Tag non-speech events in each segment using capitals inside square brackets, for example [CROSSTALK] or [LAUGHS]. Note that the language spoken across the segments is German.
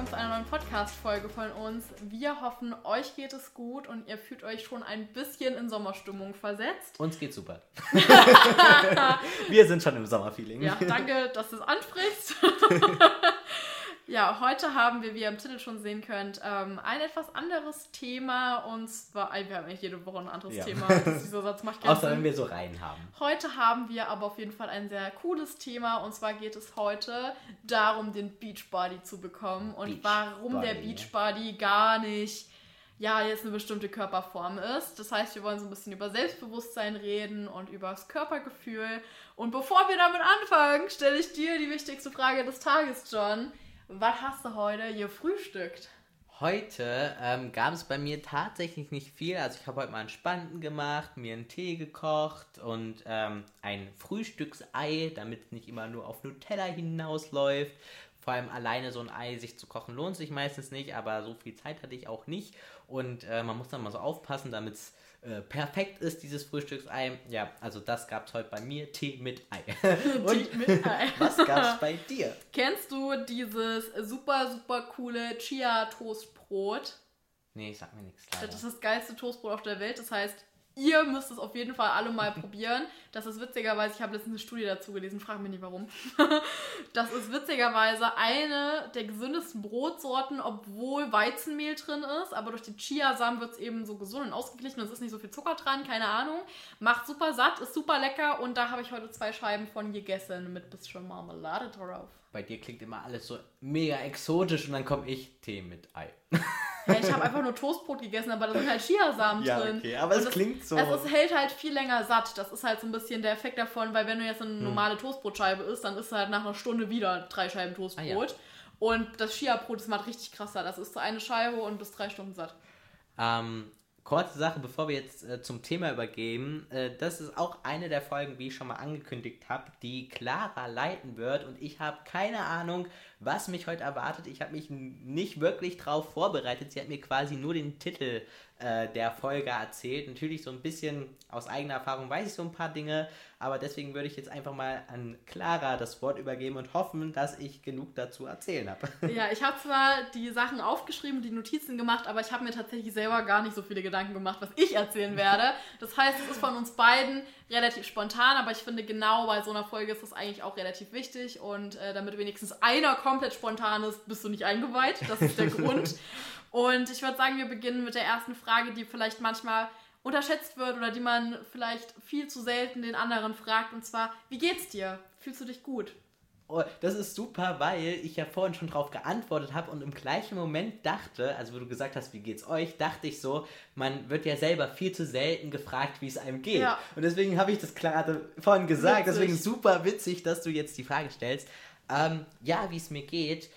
willkommen zu einer neuen Podcast-Folge von uns. Wir hoffen, euch geht es gut und ihr fühlt euch schon ein bisschen in Sommerstimmung versetzt. Uns geht's super. [LAUGHS] Wir sind schon im Sommerfeeling. Ja, danke, dass du es ansprichst. [LAUGHS] Ja, heute haben wir, wie ihr im Titel schon sehen könnt, ähm, ein etwas anderes Thema und zwar, wir haben eigentlich jede Woche ein anderes ja. Thema. Dieser Satz macht keinen Außer Sinn. wenn wir so rein haben. Heute haben wir aber auf jeden Fall ein sehr cooles Thema und zwar geht es heute darum, den Beachbody zu bekommen und Beach warum Body, der Beachbody gar nicht ja, jetzt eine bestimmte Körperform ist. Das heißt, wir wollen so ein bisschen über Selbstbewusstsein reden und über das Körpergefühl. Und bevor wir damit anfangen, stelle ich dir die wichtigste Frage des Tages, John. Was hast du heute gefrühstückt? Heute ähm, gab es bei mir tatsächlich nicht viel. Also ich habe heute mal einen Spanden gemacht, mir einen Tee gekocht und ähm, ein Frühstücksei, damit es nicht immer nur auf Nutella hinausläuft. Vor allem alleine so ein Ei sich zu kochen lohnt sich meistens nicht, aber so viel Zeit hatte ich auch nicht. Und äh, man muss dann mal so aufpassen, damit es äh, perfekt ist, dieses Frühstücksei. Ja, also das gab es heute bei mir. Tee mit Ei. [LAUGHS] Und Tee mit Ei. [LAUGHS] was gab es bei dir? Kennst du dieses super, super coole Chia-Toastbrot? Nee, ich sag mir nichts. Das ist das geilste Toastbrot auf der Welt. Das heißt, ihr müsst es auf jeden Fall alle mal probieren. Das ist witzigerweise, ich habe letztens eine Studie dazu gelesen, frag mich nicht warum. [LAUGHS] das ist witzigerweise eine der gesündesten Brotsorten, obwohl Weizenmehl drin ist. Aber durch die Chiasamen wird es eben so gesund und ausgeglichen und es ist nicht so viel Zucker dran, keine Ahnung. Macht super satt, ist super lecker und da habe ich heute zwei Scheiben von gegessen mit bisschen Marmelade drauf. Bei dir klingt immer alles so mega exotisch und dann komme ich Tee mit Ei. [LAUGHS] Ja, ich habe einfach nur Toastbrot gegessen, aber da sind halt Chiasamen ja, drin. Okay, aber und es das, klingt so. Also es hält halt viel länger satt. Das ist halt so ein bisschen der Effekt davon, weil wenn du jetzt eine hm. normale Toastbrotscheibe isst, dann isst du halt nach einer Stunde wieder drei Scheiben Toastbrot. Ah, ja. Und das Chia-Brot, das macht richtig krass satt. Das ist so eine Scheibe und bis drei Stunden satt. Ähm, kurze Sache, bevor wir jetzt äh, zum Thema übergeben. Äh, das ist auch eine der Folgen, wie ich schon mal angekündigt habe, die Clara leiten wird. Und ich habe keine Ahnung, was mich heute erwartet. Ich habe mich nicht wirklich darauf vorbereitet. Sie hat mir quasi nur den Titel äh, der Folge erzählt. Natürlich so ein bisschen aus eigener Erfahrung weiß ich so ein paar Dinge, aber deswegen würde ich jetzt einfach mal an Clara das Wort übergeben und hoffen, dass ich genug dazu erzählen habe. [LAUGHS] Ja, ich habe zwar die Sachen aufgeschrieben, die Notizen gemacht, aber ich habe mir tatsächlich selber gar nicht so viele Gedanken gemacht, was ich erzählen werde. Das heißt, es ist von uns beiden relativ spontan, aber ich finde genau bei so einer Folge ist das eigentlich auch relativ wichtig und äh, damit wenigstens einer komplett spontan ist, bist du nicht eingeweiht. Das ist der [LAUGHS] Grund. Und ich würde sagen, wir beginnen mit der ersten Frage, die vielleicht manchmal unterschätzt wird oder die man vielleicht viel zu selten den anderen fragt. Und zwar, wie geht's dir? Fühlst du dich gut? Oh, das ist super, weil ich ja vorhin schon drauf geantwortet habe und im gleichen Moment dachte, also wo du gesagt hast, wie geht's euch, dachte ich so, man wird ja selber viel zu selten gefragt, wie es einem geht. Ja. Und deswegen habe ich das gerade vorhin gesagt, witzig. deswegen super witzig, dass du jetzt die Frage stellst. Ähm, ja, wie es mir geht.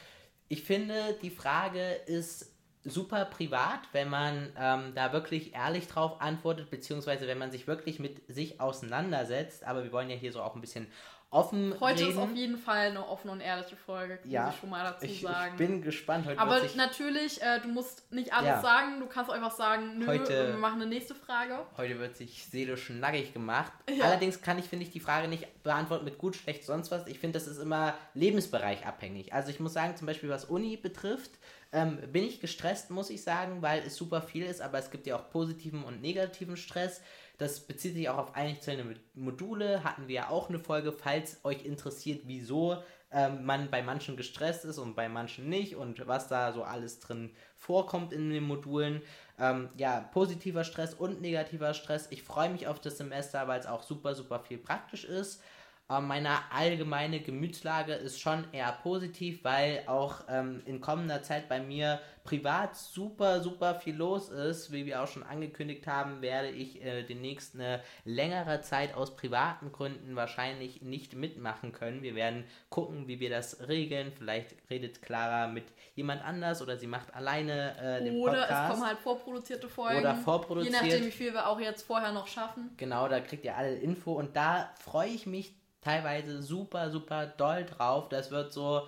Ich finde, die Frage ist super privat, wenn man ähm, da wirklich ehrlich drauf antwortet, beziehungsweise wenn man sich wirklich mit sich auseinandersetzt. Aber wir wollen ja hier so auch ein bisschen offen Heute reden. ist auf jeden Fall eine offene und ehrliche Folge, kann ja, ich schon mal dazu ich, sagen. Ich bin gespannt. Heute Aber natürlich, äh, du musst nicht alles ja. sagen, du kannst einfach sagen, nö, heute, wir machen eine nächste Frage. Heute wird sich seelisch nackig gemacht. Ja. Allerdings kann ich, finde ich, die Frage nicht beantworten mit gut, schlecht, sonst was. Ich finde, das ist immer Lebensbereich abhängig. Also ich muss sagen, zum Beispiel was Uni betrifft, ähm, bin ich gestresst, muss ich sagen, weil es super viel ist, aber es gibt ja auch positiven und negativen Stress. Das bezieht sich auch auf einzelne Module. Hatten wir ja auch eine Folge, falls euch interessiert, wieso ähm, man bei manchen gestresst ist und bei manchen nicht und was da so alles drin vorkommt in den Modulen. Ähm, ja, positiver Stress und negativer Stress. Ich freue mich auf das Semester, weil es auch super, super viel praktisch ist. Ähm, meine allgemeine Gemütslage ist schon eher positiv, weil auch ähm, in kommender Zeit bei mir privat super, super viel los ist. Wie wir auch schon angekündigt haben, werde ich äh, demnächst eine längere Zeit aus privaten Gründen wahrscheinlich nicht mitmachen können. Wir werden gucken, wie wir das regeln. Vielleicht redet Clara mit jemand anders oder sie macht alleine äh, den oder Podcast. Oder es kommen halt vorproduzierte Folgen. Oder vorproduziert. Je nachdem, wie viel wir auch jetzt vorher noch schaffen. Genau, da kriegt ihr alle Info und da freue ich mich teilweise super, super doll drauf. Das wird so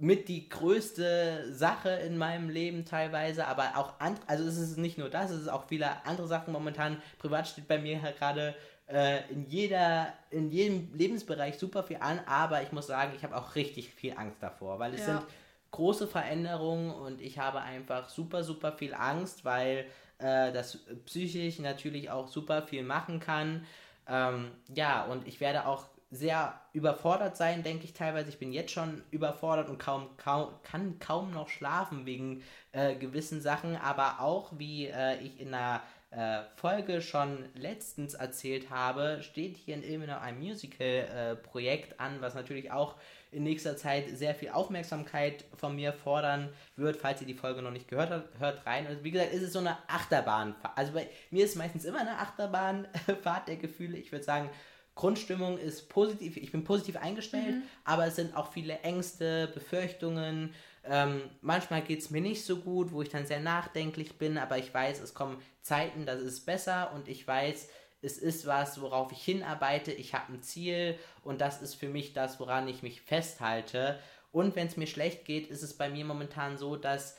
mit die größte Sache in meinem Leben teilweise, aber auch andere, also es ist nicht nur das, es ist auch viele andere Sachen momentan. Privat steht bei mir halt gerade äh, in, jeder, in jedem Lebensbereich super viel an, aber ich muss sagen, ich habe auch richtig viel Angst davor, weil es ja. sind große Veränderungen und ich habe einfach super, super viel Angst, weil äh, das psychisch natürlich auch super viel machen kann. Ähm, ja, und ich werde auch sehr überfordert sein, denke ich teilweise. Ich bin jetzt schon überfordert und kaum, kaum kann kaum noch schlafen wegen äh, gewissen Sachen, aber auch wie äh, ich in einer äh, Folge schon letztens erzählt habe, steht hier in Ilmenau ein Musical-Projekt äh, an, was natürlich auch in nächster Zeit sehr viel Aufmerksamkeit von mir fordern wird. Falls ihr die Folge noch nicht gehört habt, hört rein. Und wie gesagt, ist es so eine Achterbahnfahrt. Also bei mir ist meistens immer eine Achterbahnfahrt der Gefühle. Ich würde sagen, Grundstimmung ist positiv, ich bin positiv eingestellt, mhm. aber es sind auch viele Ängste, Befürchtungen. Ähm, manchmal geht es mir nicht so gut, wo ich dann sehr nachdenklich bin, aber ich weiß, es kommen Zeiten, das ist besser und ich weiß, es ist was, worauf ich hinarbeite, ich habe ein Ziel und das ist für mich das, woran ich mich festhalte. Und wenn es mir schlecht geht, ist es bei mir momentan so, dass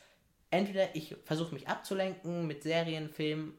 entweder ich versuche mich abzulenken mit Serien, Filmen,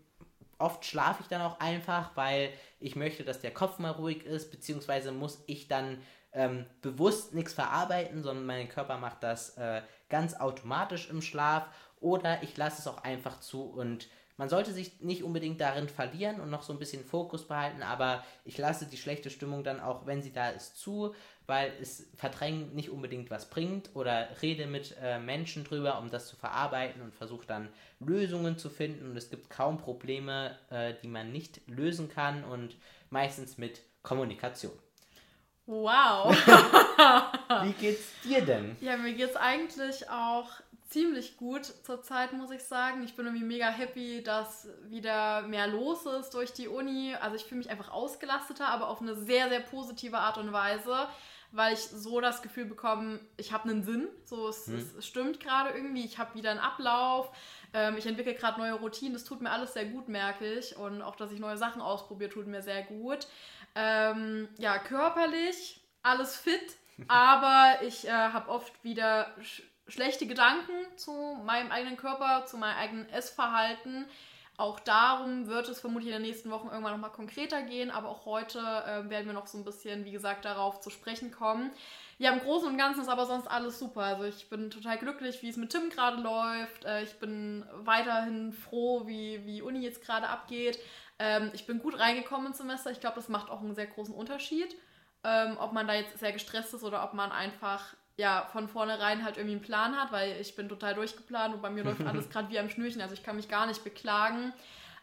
oft schlafe ich dann auch einfach, weil ich möchte, dass der Kopf mal ruhig ist, beziehungsweise muss ich dann ähm, bewusst nichts verarbeiten, sondern mein Körper macht das äh, ganz automatisch im Schlaf. Oder ich lasse es auch einfach zu und man sollte sich nicht unbedingt darin verlieren und noch so ein bisschen Fokus behalten, aber ich lasse die schlechte Stimmung dann auch, wenn sie da ist, zu, weil es verdrängen nicht unbedingt was bringt oder rede mit äh, Menschen drüber, um das zu verarbeiten und versuche dann Lösungen zu finden und es gibt kaum Probleme, äh, die man nicht lösen kann und meistens mit Kommunikation. Wow. [LAUGHS] Wie geht's dir denn? Ja, mir geht's eigentlich auch ziemlich gut zurzeit, muss ich sagen. Ich bin irgendwie mega happy, dass wieder mehr los ist durch die Uni. Also ich fühle mich einfach ausgelasteter, aber auf eine sehr, sehr positive Art und Weise, weil ich so das Gefühl bekomme, ich habe einen Sinn. So, es, hm. es stimmt gerade irgendwie. Ich habe wieder einen Ablauf. Ähm, ich entwickle gerade neue Routinen. Das tut mir alles sehr gut, merke ich. Und auch, dass ich neue Sachen ausprobiere, tut mir sehr gut. Ähm, ja, körperlich alles fit, [LAUGHS] aber ich äh, habe oft wieder schlechte Gedanken zu meinem eigenen Körper, zu meinem eigenen Essverhalten. Auch darum wird es vermutlich in den nächsten Wochen irgendwann nochmal konkreter gehen, aber auch heute äh, werden wir noch so ein bisschen, wie gesagt, darauf zu sprechen kommen. Ja, im Großen und Ganzen ist aber sonst alles super. Also ich bin total glücklich, wie es mit Tim gerade läuft. Äh, ich bin weiterhin froh, wie, wie Uni jetzt gerade abgeht. Ähm, ich bin gut reingekommen ins Semester. Ich glaube, das macht auch einen sehr großen Unterschied. Ähm, ob man da jetzt sehr gestresst ist oder ob man einfach ja, von vornherein halt irgendwie einen Plan hat, weil ich bin total durchgeplant und bei mir läuft [LAUGHS] alles gerade wie am Schnürchen, also ich kann mich gar nicht beklagen.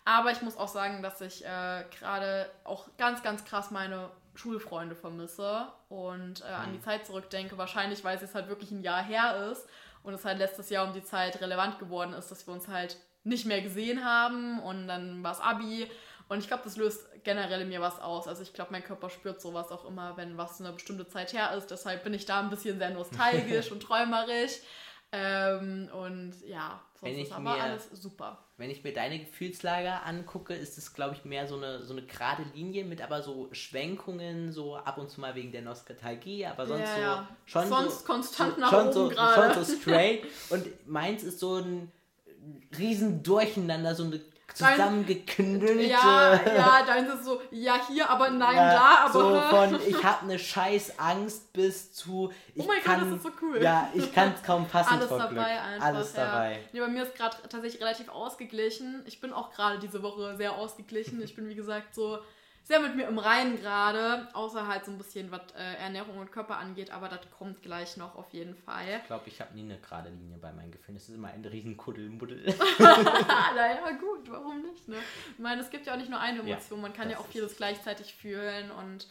Aber ich muss auch sagen, dass ich äh, gerade auch ganz, ganz krass meine Schulfreunde vermisse und äh, an die mhm. Zeit zurückdenke. Wahrscheinlich, weil es jetzt halt wirklich ein Jahr her ist und es halt letztes Jahr um die Zeit relevant geworden ist, dass wir uns halt nicht mehr gesehen haben und dann war es Abi und ich glaube, das löst generell mir was aus. Also ich glaube, mein Körper spürt sowas auch immer, wenn was eine bestimmte Zeit her ist. Deshalb bin ich da ein bisschen sehr nostalgisch [LAUGHS] und träumerisch. Ähm, und ja, sonst ist aber mir, alles super. Wenn ich mir deine Gefühlslage angucke, ist es, glaube ich, mehr so eine, so eine gerade Linie mit aber so Schwenkungen, so ab und zu mal wegen der Nostalgie, aber sonst ja, ja. so schon sonst so, konstant so, nach schon oben so, gerade. Schon so straight. [LAUGHS] und meins ist so ein riesen Durcheinander, so eine zusammengeknüllte. Ja, ja, deins ist so, ja hier, aber nein ja, da, aber. So von ich habe eine scheiß Angst bis zu. Ich oh mein kann, Gott, das ist so cool. Ja, ich kann es kaum passen. Alles dabei Glück. einfach. Alles ja. dabei. Nee, bei mir ist gerade tatsächlich relativ ausgeglichen. Ich bin auch gerade diese Woche sehr ausgeglichen. Ich bin, wie gesagt, so sehr mit mir im Reinen gerade, außer halt so ein bisschen, was äh, Ernährung und Körper angeht, aber das kommt gleich noch auf jeden Fall. Ich glaube, ich habe nie eine gerade Linie bei meinen Gefühlen. Das ist immer ein riesen Kuddelmuddel. [LAUGHS] [LAUGHS] naja, gut, warum nicht, ne? Ich meine, es gibt ja auch nicht nur eine Emotion, ja, man kann ja auch vieles gleichzeitig fühlen und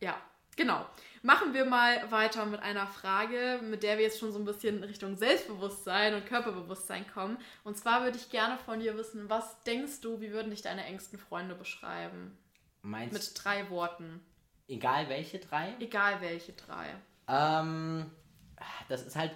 ja, genau. Machen wir mal weiter mit einer Frage, mit der wir jetzt schon so ein bisschen in Richtung Selbstbewusstsein und Körperbewusstsein kommen. Und zwar würde ich gerne von dir wissen, was denkst du, wie würden dich deine engsten Freunde beschreiben? Meinst Mit drei Worten. Egal welche drei? Egal welche drei. Ähm, das ist halt,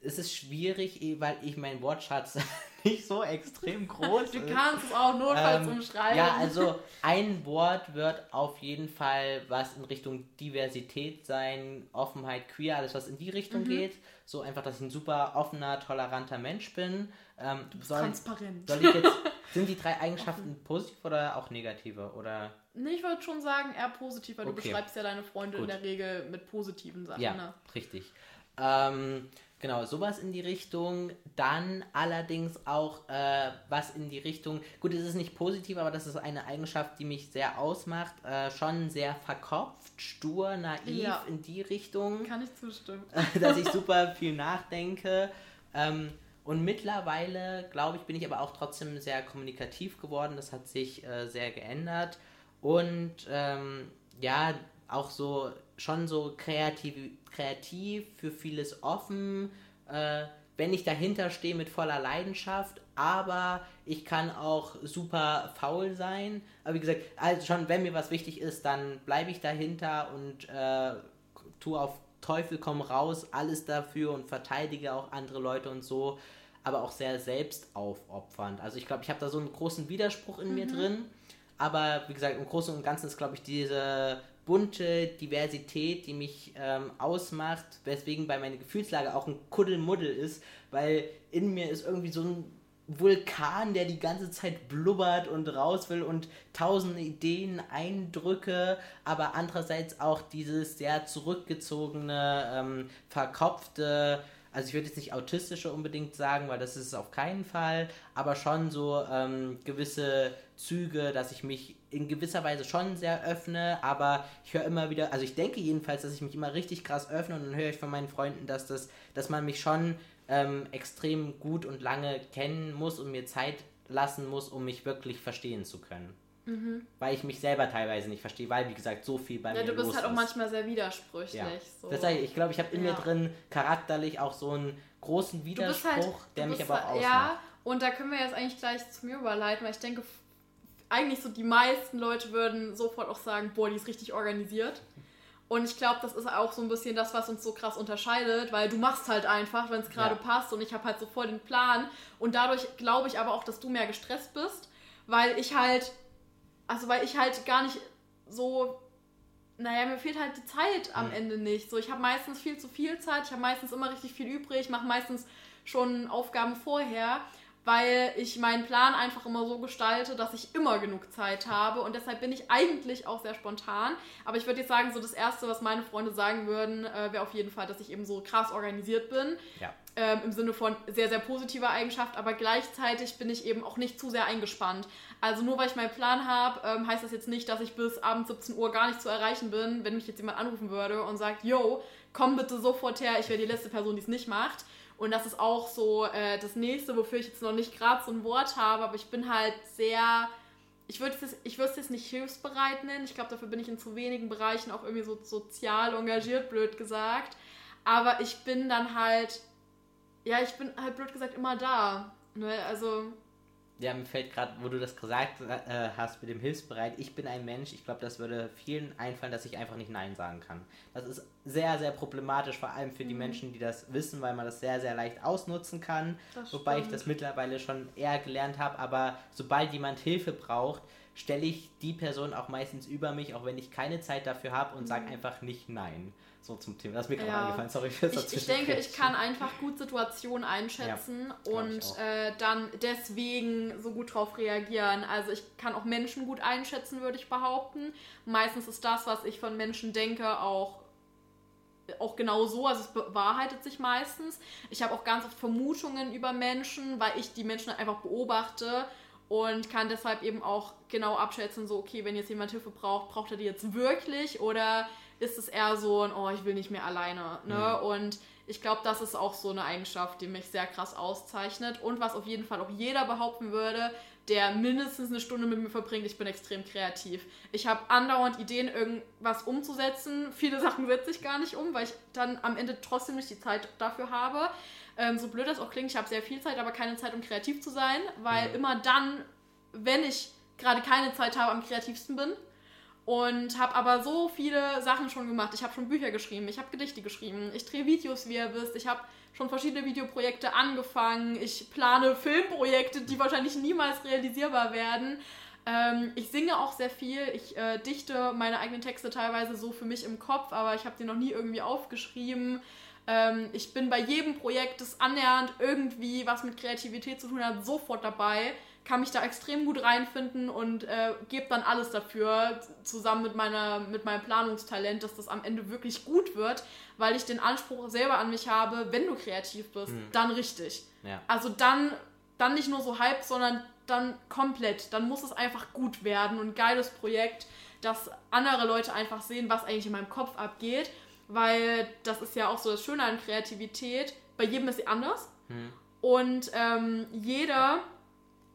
es ist schwierig, eh, weil ich mein Wortschatz [LAUGHS] nicht so extrem groß Du kannst es auch notfalls ähm, umschreiben. Ja, also ein Wort wird auf jeden Fall was in Richtung Diversität sein, Offenheit, Queer, alles was in die Richtung mhm. geht. So einfach, dass ich ein super offener, toleranter Mensch bin. Ähm, soll, transparent. Soll ich jetzt, [LAUGHS] sind die drei Eigenschaften positiv oder auch negative? Oder? Nee, ich würde schon sagen, eher positiv, weil okay. du beschreibst ja deine Freunde Gut. in der Regel mit positiven Sachen. Ja, ne? richtig. Ähm, genau, sowas in die Richtung. Dann allerdings auch äh, was in die Richtung. Gut, es ist nicht positiv, aber das ist eine Eigenschaft, die mich sehr ausmacht. Äh, schon sehr verkopft, stur, naiv ja. in die Richtung. Kann ich zustimmen. [LAUGHS] dass ich [LAUGHS] super viel nachdenke. Ähm, und mittlerweile, glaube ich, bin ich aber auch trotzdem sehr kommunikativ geworden. Das hat sich äh, sehr geändert. Und ähm, ja, auch so schon so kreativ, kreativ für vieles offen, äh, wenn ich dahinter stehe mit voller Leidenschaft, aber ich kann auch super faul sein. Aber wie gesagt, also schon, wenn mir was wichtig ist, dann bleibe ich dahinter und äh, tue auf Teufel komm raus alles dafür und verteidige auch andere Leute und so, aber auch sehr selbstaufopfernd. Also ich glaube, ich habe da so einen großen Widerspruch in mhm. mir drin, aber wie gesagt, im Großen und Ganzen ist, glaube ich, diese bunte Diversität, die mich ähm, ausmacht, weswegen bei meiner Gefühlslage auch ein Kuddelmuddel ist, weil in mir ist irgendwie so ein Vulkan, der die ganze Zeit blubbert und raus will und tausende Ideen, Eindrücke, aber andererseits auch dieses sehr zurückgezogene, ähm, verkopfte, also ich würde jetzt nicht autistische unbedingt sagen, weil das ist es auf keinen Fall, aber schon so ähm, gewisse Züge, dass ich mich in gewisser Weise schon sehr öffne, aber ich höre immer wieder, also ich denke jedenfalls, dass ich mich immer richtig krass öffne und dann höre ich von meinen Freunden, dass das, dass man mich schon ähm, extrem gut und lange kennen muss und mir Zeit lassen muss, um mich wirklich verstehen zu können. Mhm. Weil ich mich selber teilweise nicht verstehe, weil, wie gesagt, so viel bei ja, mir ist. Ja, du bist halt auch manchmal sehr widersprüchlich. Ja. So. Das heißt, ich glaube, ich habe in ja. mir drin charakterlich auch so einen großen halt- Widerspruch, halt, der mich aber auch ausmacht. Ja, und da können wir jetzt eigentlich gleich zu mir überleiten, weil ich denke, eigentlich so die meisten Leute würden sofort auch sagen, boah, die ist richtig organisiert. Und ich glaube, das ist auch so ein bisschen das, was uns so krass unterscheidet, weil du machst halt einfach, wenn es gerade ja. passt und ich habe halt so voll den Plan. Und dadurch glaube ich aber auch, dass du mehr gestresst bist, weil ich halt, also weil ich halt gar nicht so, naja, mir fehlt halt die Zeit am mhm. Ende nicht. So, ich habe meistens viel zu viel Zeit, ich habe meistens immer richtig viel übrig, mache meistens schon Aufgaben vorher weil ich meinen Plan einfach immer so gestalte, dass ich immer genug Zeit habe und deshalb bin ich eigentlich auch sehr spontan. Aber ich würde jetzt sagen, so das Erste, was meine Freunde sagen würden, äh, wäre auf jeden Fall, dass ich eben so krass organisiert bin. Ja. Ähm, Im Sinne von sehr, sehr positiver Eigenschaft, aber gleichzeitig bin ich eben auch nicht zu sehr eingespannt. Also nur weil ich meinen Plan habe, ähm, heißt das jetzt nicht, dass ich bis abends 17 Uhr gar nicht zu erreichen bin, wenn mich jetzt jemand anrufen würde und sagt, yo, komm bitte sofort her, ich wäre die letzte Person, die es nicht macht. Und das ist auch so äh, das nächste, wofür ich jetzt noch nicht gerade so ein Wort habe, aber ich bin halt sehr. Ich würde es ich jetzt nicht hilfsbereit nennen. Ich glaube, dafür bin ich in zu wenigen Bereichen auch irgendwie so sozial engagiert, blöd gesagt. Aber ich bin dann halt. Ja, ich bin halt blöd gesagt immer da. Ne? Also ja, mir fällt gerade, wo du das gesagt äh, hast mit dem Hilfsbereit, ich bin ein Mensch, ich glaube, das würde vielen einfallen, dass ich einfach nicht Nein sagen kann. Das ist sehr, sehr problematisch, vor allem für mhm. die Menschen, die das wissen, weil man das sehr, sehr leicht ausnutzen kann. Das wobei stimmt. ich das mittlerweile schon eher gelernt habe, aber sobald jemand Hilfe braucht, stelle ich die Person auch meistens über mich, auch wenn ich keine Zeit dafür habe und mhm. sage einfach nicht Nein. So zum Thema. Das ist mir gerade ja. eingefallen, sorry für das ich, ich denke, ich kann einfach gut Situationen einschätzen ja, und äh, dann deswegen so gut drauf reagieren. Also ich kann auch Menschen gut einschätzen, würde ich behaupten. Meistens ist das, was ich von Menschen denke, auch auch genau so, also es bewahrheitet sich meistens. Ich habe auch ganz oft Vermutungen über Menschen, weil ich die Menschen einfach beobachte und kann deshalb eben auch genau abschätzen, so, okay, wenn jetzt jemand Hilfe braucht, braucht er die jetzt wirklich oder ist es eher so ein, oh, ich will nicht mehr alleine. Ne? Mhm. Und ich glaube, das ist auch so eine Eigenschaft, die mich sehr krass auszeichnet. Und was auf jeden Fall auch jeder behaupten würde, der mindestens eine Stunde mit mir verbringt, ich bin extrem kreativ. Ich habe andauernd Ideen, irgendwas umzusetzen. Viele Sachen setze ich gar nicht um, weil ich dann am Ende trotzdem nicht die Zeit dafür habe. Ähm, so blöd das auch klingt, ich habe sehr viel Zeit, aber keine Zeit, um kreativ zu sein, weil mhm. immer dann, wenn ich gerade keine Zeit habe, am kreativsten bin und habe aber so viele Sachen schon gemacht. Ich habe schon Bücher geschrieben, ich habe Gedichte geschrieben, ich drehe Videos, wie ihr wisst, ich habe schon verschiedene Videoprojekte angefangen, ich plane Filmprojekte, die wahrscheinlich niemals realisierbar werden. Ähm, ich singe auch sehr viel, ich äh, dichte meine eigenen Texte teilweise so für mich im Kopf, aber ich habe sie noch nie irgendwie aufgeschrieben. Ähm, ich bin bei jedem Projekt, das annähernd irgendwie was mit Kreativität zu tun hat, sofort dabei kann mich da extrem gut reinfinden und äh, gebe dann alles dafür, zusammen mit, meiner, mit meinem Planungstalent, dass das am Ende wirklich gut wird, weil ich den Anspruch selber an mich habe, wenn du kreativ bist, mhm. dann richtig. Ja. Also dann, dann nicht nur so halb, sondern dann komplett. Dann muss es einfach gut werden und ein geiles Projekt, dass andere Leute einfach sehen, was eigentlich in meinem Kopf abgeht, weil das ist ja auch so das Schöne an Kreativität. Bei jedem ist sie anders. Mhm. Und ähm, jeder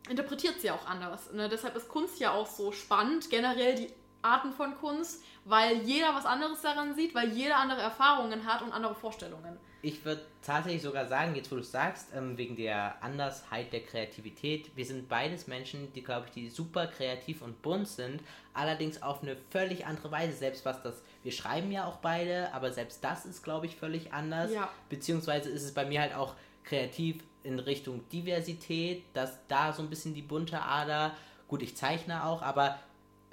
interpretiert sie auch anders. Ne? Deshalb ist Kunst ja auch so spannend, generell die Arten von Kunst, weil jeder was anderes daran sieht, weil jeder andere Erfahrungen hat und andere Vorstellungen. Ich würde tatsächlich sogar sagen, jetzt wo du es sagst, ähm, wegen der Andersheit der Kreativität, wir sind beides Menschen, die, glaube ich, die super kreativ und bunt sind, allerdings auf eine völlig andere Weise. Selbst was das, wir schreiben ja auch beide, aber selbst das ist, glaube ich, völlig anders. Ja. Beziehungsweise ist es bei mir halt auch kreativ in Richtung Diversität, dass da so ein bisschen die bunte Ader, gut, ich zeichne auch, aber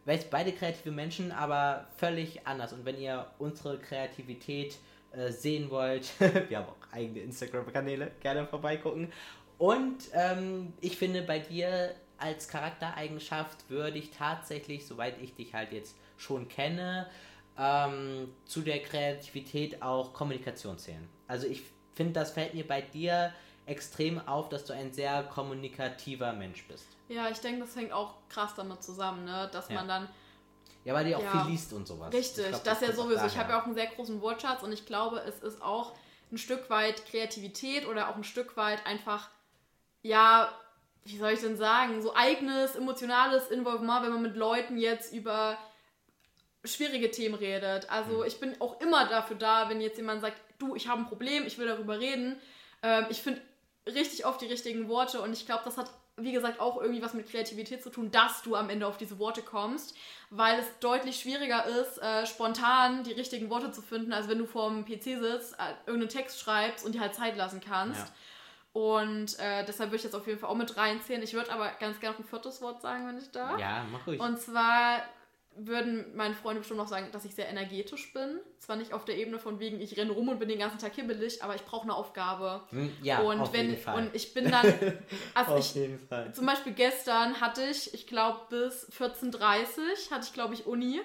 weiß beide kreative Menschen, aber völlig anders. Und wenn ihr unsere Kreativität äh, sehen wollt, [LAUGHS] wir haben auch eigene Instagram-Kanäle, gerne vorbeigucken. Und ähm, ich finde, bei dir als Charaktereigenschaft würde ich tatsächlich, soweit ich dich halt jetzt schon kenne, ähm, zu der Kreativität auch Kommunikation zählen. Also ich finde, das fällt mir bei dir extrem auf, dass du ein sehr kommunikativer Mensch bist. Ja, ich denke, das hängt auch krass damit zusammen, ne? dass ja. man dann. Ja, weil die auch ja, viel liest und sowas. Richtig, glaub, das, das ja sowieso. Ich habe ja auch einen sehr großen Wortschatz und ich glaube, es ist auch ein Stück weit Kreativität oder auch ein Stück weit einfach, ja, wie soll ich denn sagen, so eigenes, emotionales Involvement, wenn man mit Leuten jetzt über schwierige Themen redet. Also mhm. ich bin auch immer dafür da, wenn jetzt jemand sagt, du, ich habe ein Problem, ich will darüber reden. Ähm, ich finde richtig oft die richtigen Worte und ich glaube, das hat, wie gesagt, auch irgendwie was mit Kreativität zu tun, dass du am Ende auf diese Worte kommst, weil es deutlich schwieriger ist, äh, spontan die richtigen Worte zu finden, als wenn du vor dem PC sitzt, äh, irgendeinen Text schreibst und dir halt Zeit lassen kannst. Ja. Und äh, deshalb würde ich jetzt auf jeden Fall auch mit reinziehen. Ich würde aber ganz gerne noch ein viertes Wort sagen, wenn ich darf. Ja, mach ruhig. Und zwar würden meine Freunde bestimmt noch sagen, dass ich sehr energetisch bin. Zwar nicht auf der Ebene von wegen, ich renne rum und bin den ganzen Tag hibbelig, aber ich brauche eine Aufgabe. Hm, ja, und auf wenn, jeden Fall. Und ich bin dann, [LAUGHS] also auf ich, jeden Fall. zum Beispiel gestern hatte ich, ich glaube bis 14.30 Uhr hatte ich glaube ich Uni.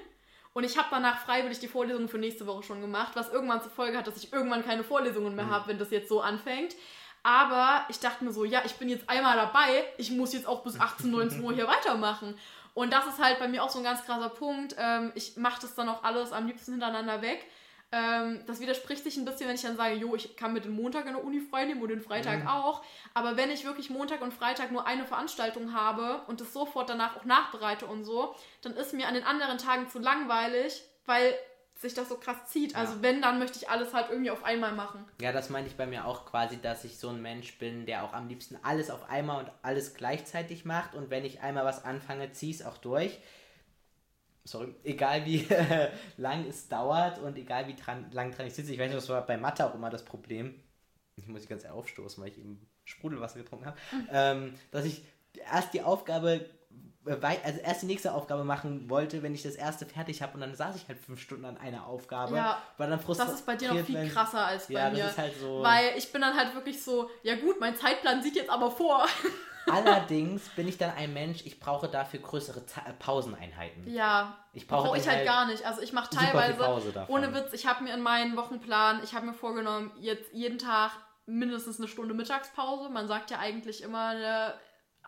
Und ich habe danach freiwillig die Vorlesungen für nächste Woche schon gemacht, was irgendwann zur Folge hat, dass ich irgendwann keine Vorlesungen mehr mhm. habe, wenn das jetzt so anfängt. Aber ich dachte mir so, ja, ich bin jetzt einmal dabei, ich muss jetzt auch bis 18, 19 Uhr hier weitermachen. Und das ist halt bei mir auch so ein ganz krasser Punkt. Ähm, ich mache das dann auch alles am liebsten hintereinander weg. Ähm, das widerspricht sich ein bisschen, wenn ich dann sage, jo, ich kann mir den Montag in der Uni frei nehmen und den Freitag mhm. auch. Aber wenn ich wirklich Montag und Freitag nur eine Veranstaltung habe und das sofort danach auch nachbereite und so, dann ist mir an den anderen Tagen zu langweilig, weil sich das so krass zieht. Also ja. wenn, dann möchte ich alles halt irgendwie auf einmal machen. Ja, das meine ich bei mir auch quasi, dass ich so ein Mensch bin, der auch am liebsten alles auf einmal und alles gleichzeitig macht. Und wenn ich einmal was anfange, ziehe ich es auch durch. Sorry, egal wie [LAUGHS] lang es dauert und egal wie dran, lang dran ich sitze. Ich weiß nicht, das war bei Mathe auch immer das Problem. Ich muss ich ganz aufstoßen, weil ich eben Sprudelwasser getrunken habe. Mhm. Ähm, dass ich erst die Aufgabe also erst die nächste Aufgabe machen wollte, wenn ich das erste fertig habe und dann saß ich halt fünf Stunden an einer Aufgabe. Ja, war dann frustriert. Das ist bei dir noch viel wenn, krasser als bei ja, mir. Das ist halt so weil ich bin dann halt wirklich so, ja gut, mein Zeitplan sieht jetzt aber vor. [LAUGHS] Allerdings bin ich dann ein Mensch, ich brauche dafür größere Z äh, Pauseneinheiten. Ja, ich brauche brauch ich halt, halt gar nicht. Also ich mache teilweise, ohne Witz, ich habe mir in meinen Wochenplan, ich habe mir vorgenommen, jetzt jeden Tag mindestens eine Stunde Mittagspause. Man sagt ja eigentlich immer eine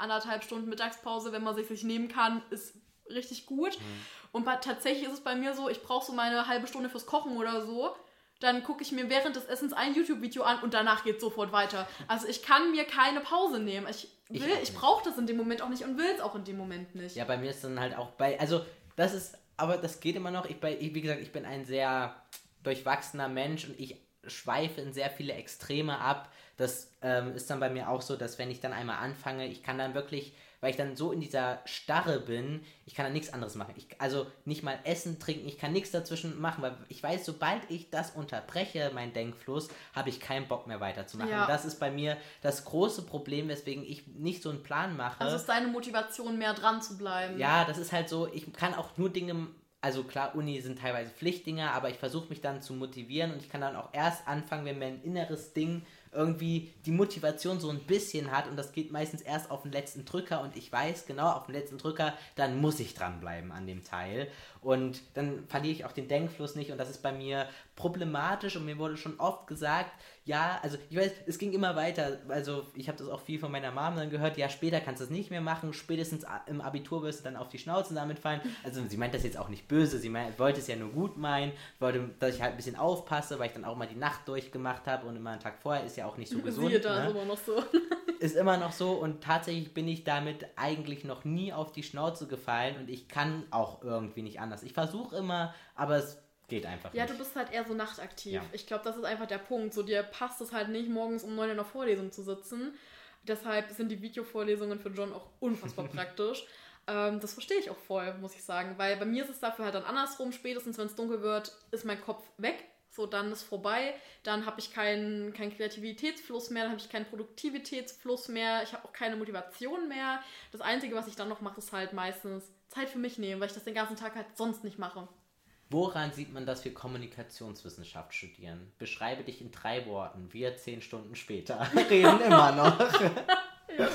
anderthalb Stunden Mittagspause, wenn man sich sich nehmen kann, ist richtig gut. Mhm. Und tatsächlich ist es bei mir so, ich brauche so meine halbe Stunde fürs Kochen oder so. Dann gucke ich mir während des Essens ein YouTube-Video an und danach geht es sofort weiter. Also ich kann mir keine Pause nehmen. Ich will, ich, ich brauche das in dem Moment auch nicht und will es auch in dem Moment nicht. Ja, bei mir ist dann halt auch bei, also das ist, aber das geht immer noch. Ich bei, wie gesagt, ich bin ein sehr durchwachsener Mensch und ich schweife in sehr viele Extreme ab das ähm, ist dann bei mir auch so, dass wenn ich dann einmal anfange, ich kann dann wirklich, weil ich dann so in dieser Starre bin, ich kann dann nichts anderes machen. Ich, also nicht mal essen, trinken, ich kann nichts dazwischen machen, weil ich weiß, sobald ich das unterbreche, mein Denkfluss, habe ich keinen Bock mehr weiterzumachen. Ja. Und das ist bei mir das große Problem, weswegen ich nicht so einen Plan mache. Also ist deine Motivation, mehr dran zu bleiben. Ja, das ist halt so, ich kann auch nur Dinge also klar, Uni sind teilweise Pflichtdinger, aber ich versuche mich dann zu motivieren und ich kann dann auch erst anfangen, wenn mein inneres Ding irgendwie die Motivation so ein bisschen hat und das geht meistens erst auf den letzten Drücker und ich weiß genau, auf den letzten Drücker, dann muss ich dranbleiben an dem Teil und dann verliere ich auch den Denkfluss nicht und das ist bei mir problematisch und mir wurde schon oft gesagt, ja, also ich weiß, es ging immer weiter, also ich habe das auch viel von meiner Mom dann gehört, ja, später kannst du es nicht mehr machen, spätestens im Abitur wirst du dann auf die Schnauze damit fallen. Also sie meint das jetzt auch nicht böse, sie meint, wollte es ja nur gut meinen, wollte, dass ich halt ein bisschen aufpasse, weil ich dann auch mal die Nacht durchgemacht habe und immer einen Tag vorher ist ja auch nicht so [LAUGHS] gesund. Siehe da, ne? ist immer noch so. [LAUGHS] ist immer noch so und tatsächlich bin ich damit eigentlich noch nie auf die Schnauze gefallen und ich kann auch irgendwie nicht anders. Ich versuche immer, aber es Geht einfach ja, nicht. du bist halt eher so nachtaktiv. Ja. Ich glaube, das ist einfach der Punkt. So, dir passt es halt nicht, morgens um 9 in der Vorlesung zu sitzen. Deshalb sind die Videovorlesungen für John auch unfassbar [LAUGHS] praktisch. Ähm, das verstehe ich auch voll, muss ich sagen. Weil bei mir ist es dafür halt dann andersrum. Spätestens, wenn es dunkel wird, ist mein Kopf weg. So, dann ist vorbei. Dann habe ich keinen kein Kreativitätsfluss mehr, dann habe ich keinen Produktivitätsfluss mehr. Ich habe auch keine Motivation mehr. Das Einzige, was ich dann noch mache, ist halt meistens Zeit für mich nehmen, weil ich das den ganzen Tag halt sonst nicht mache. Woran sieht man, dass wir Kommunikationswissenschaft studieren? Beschreibe dich in drei Worten. Wir zehn Stunden später [LAUGHS] reden immer noch. ja,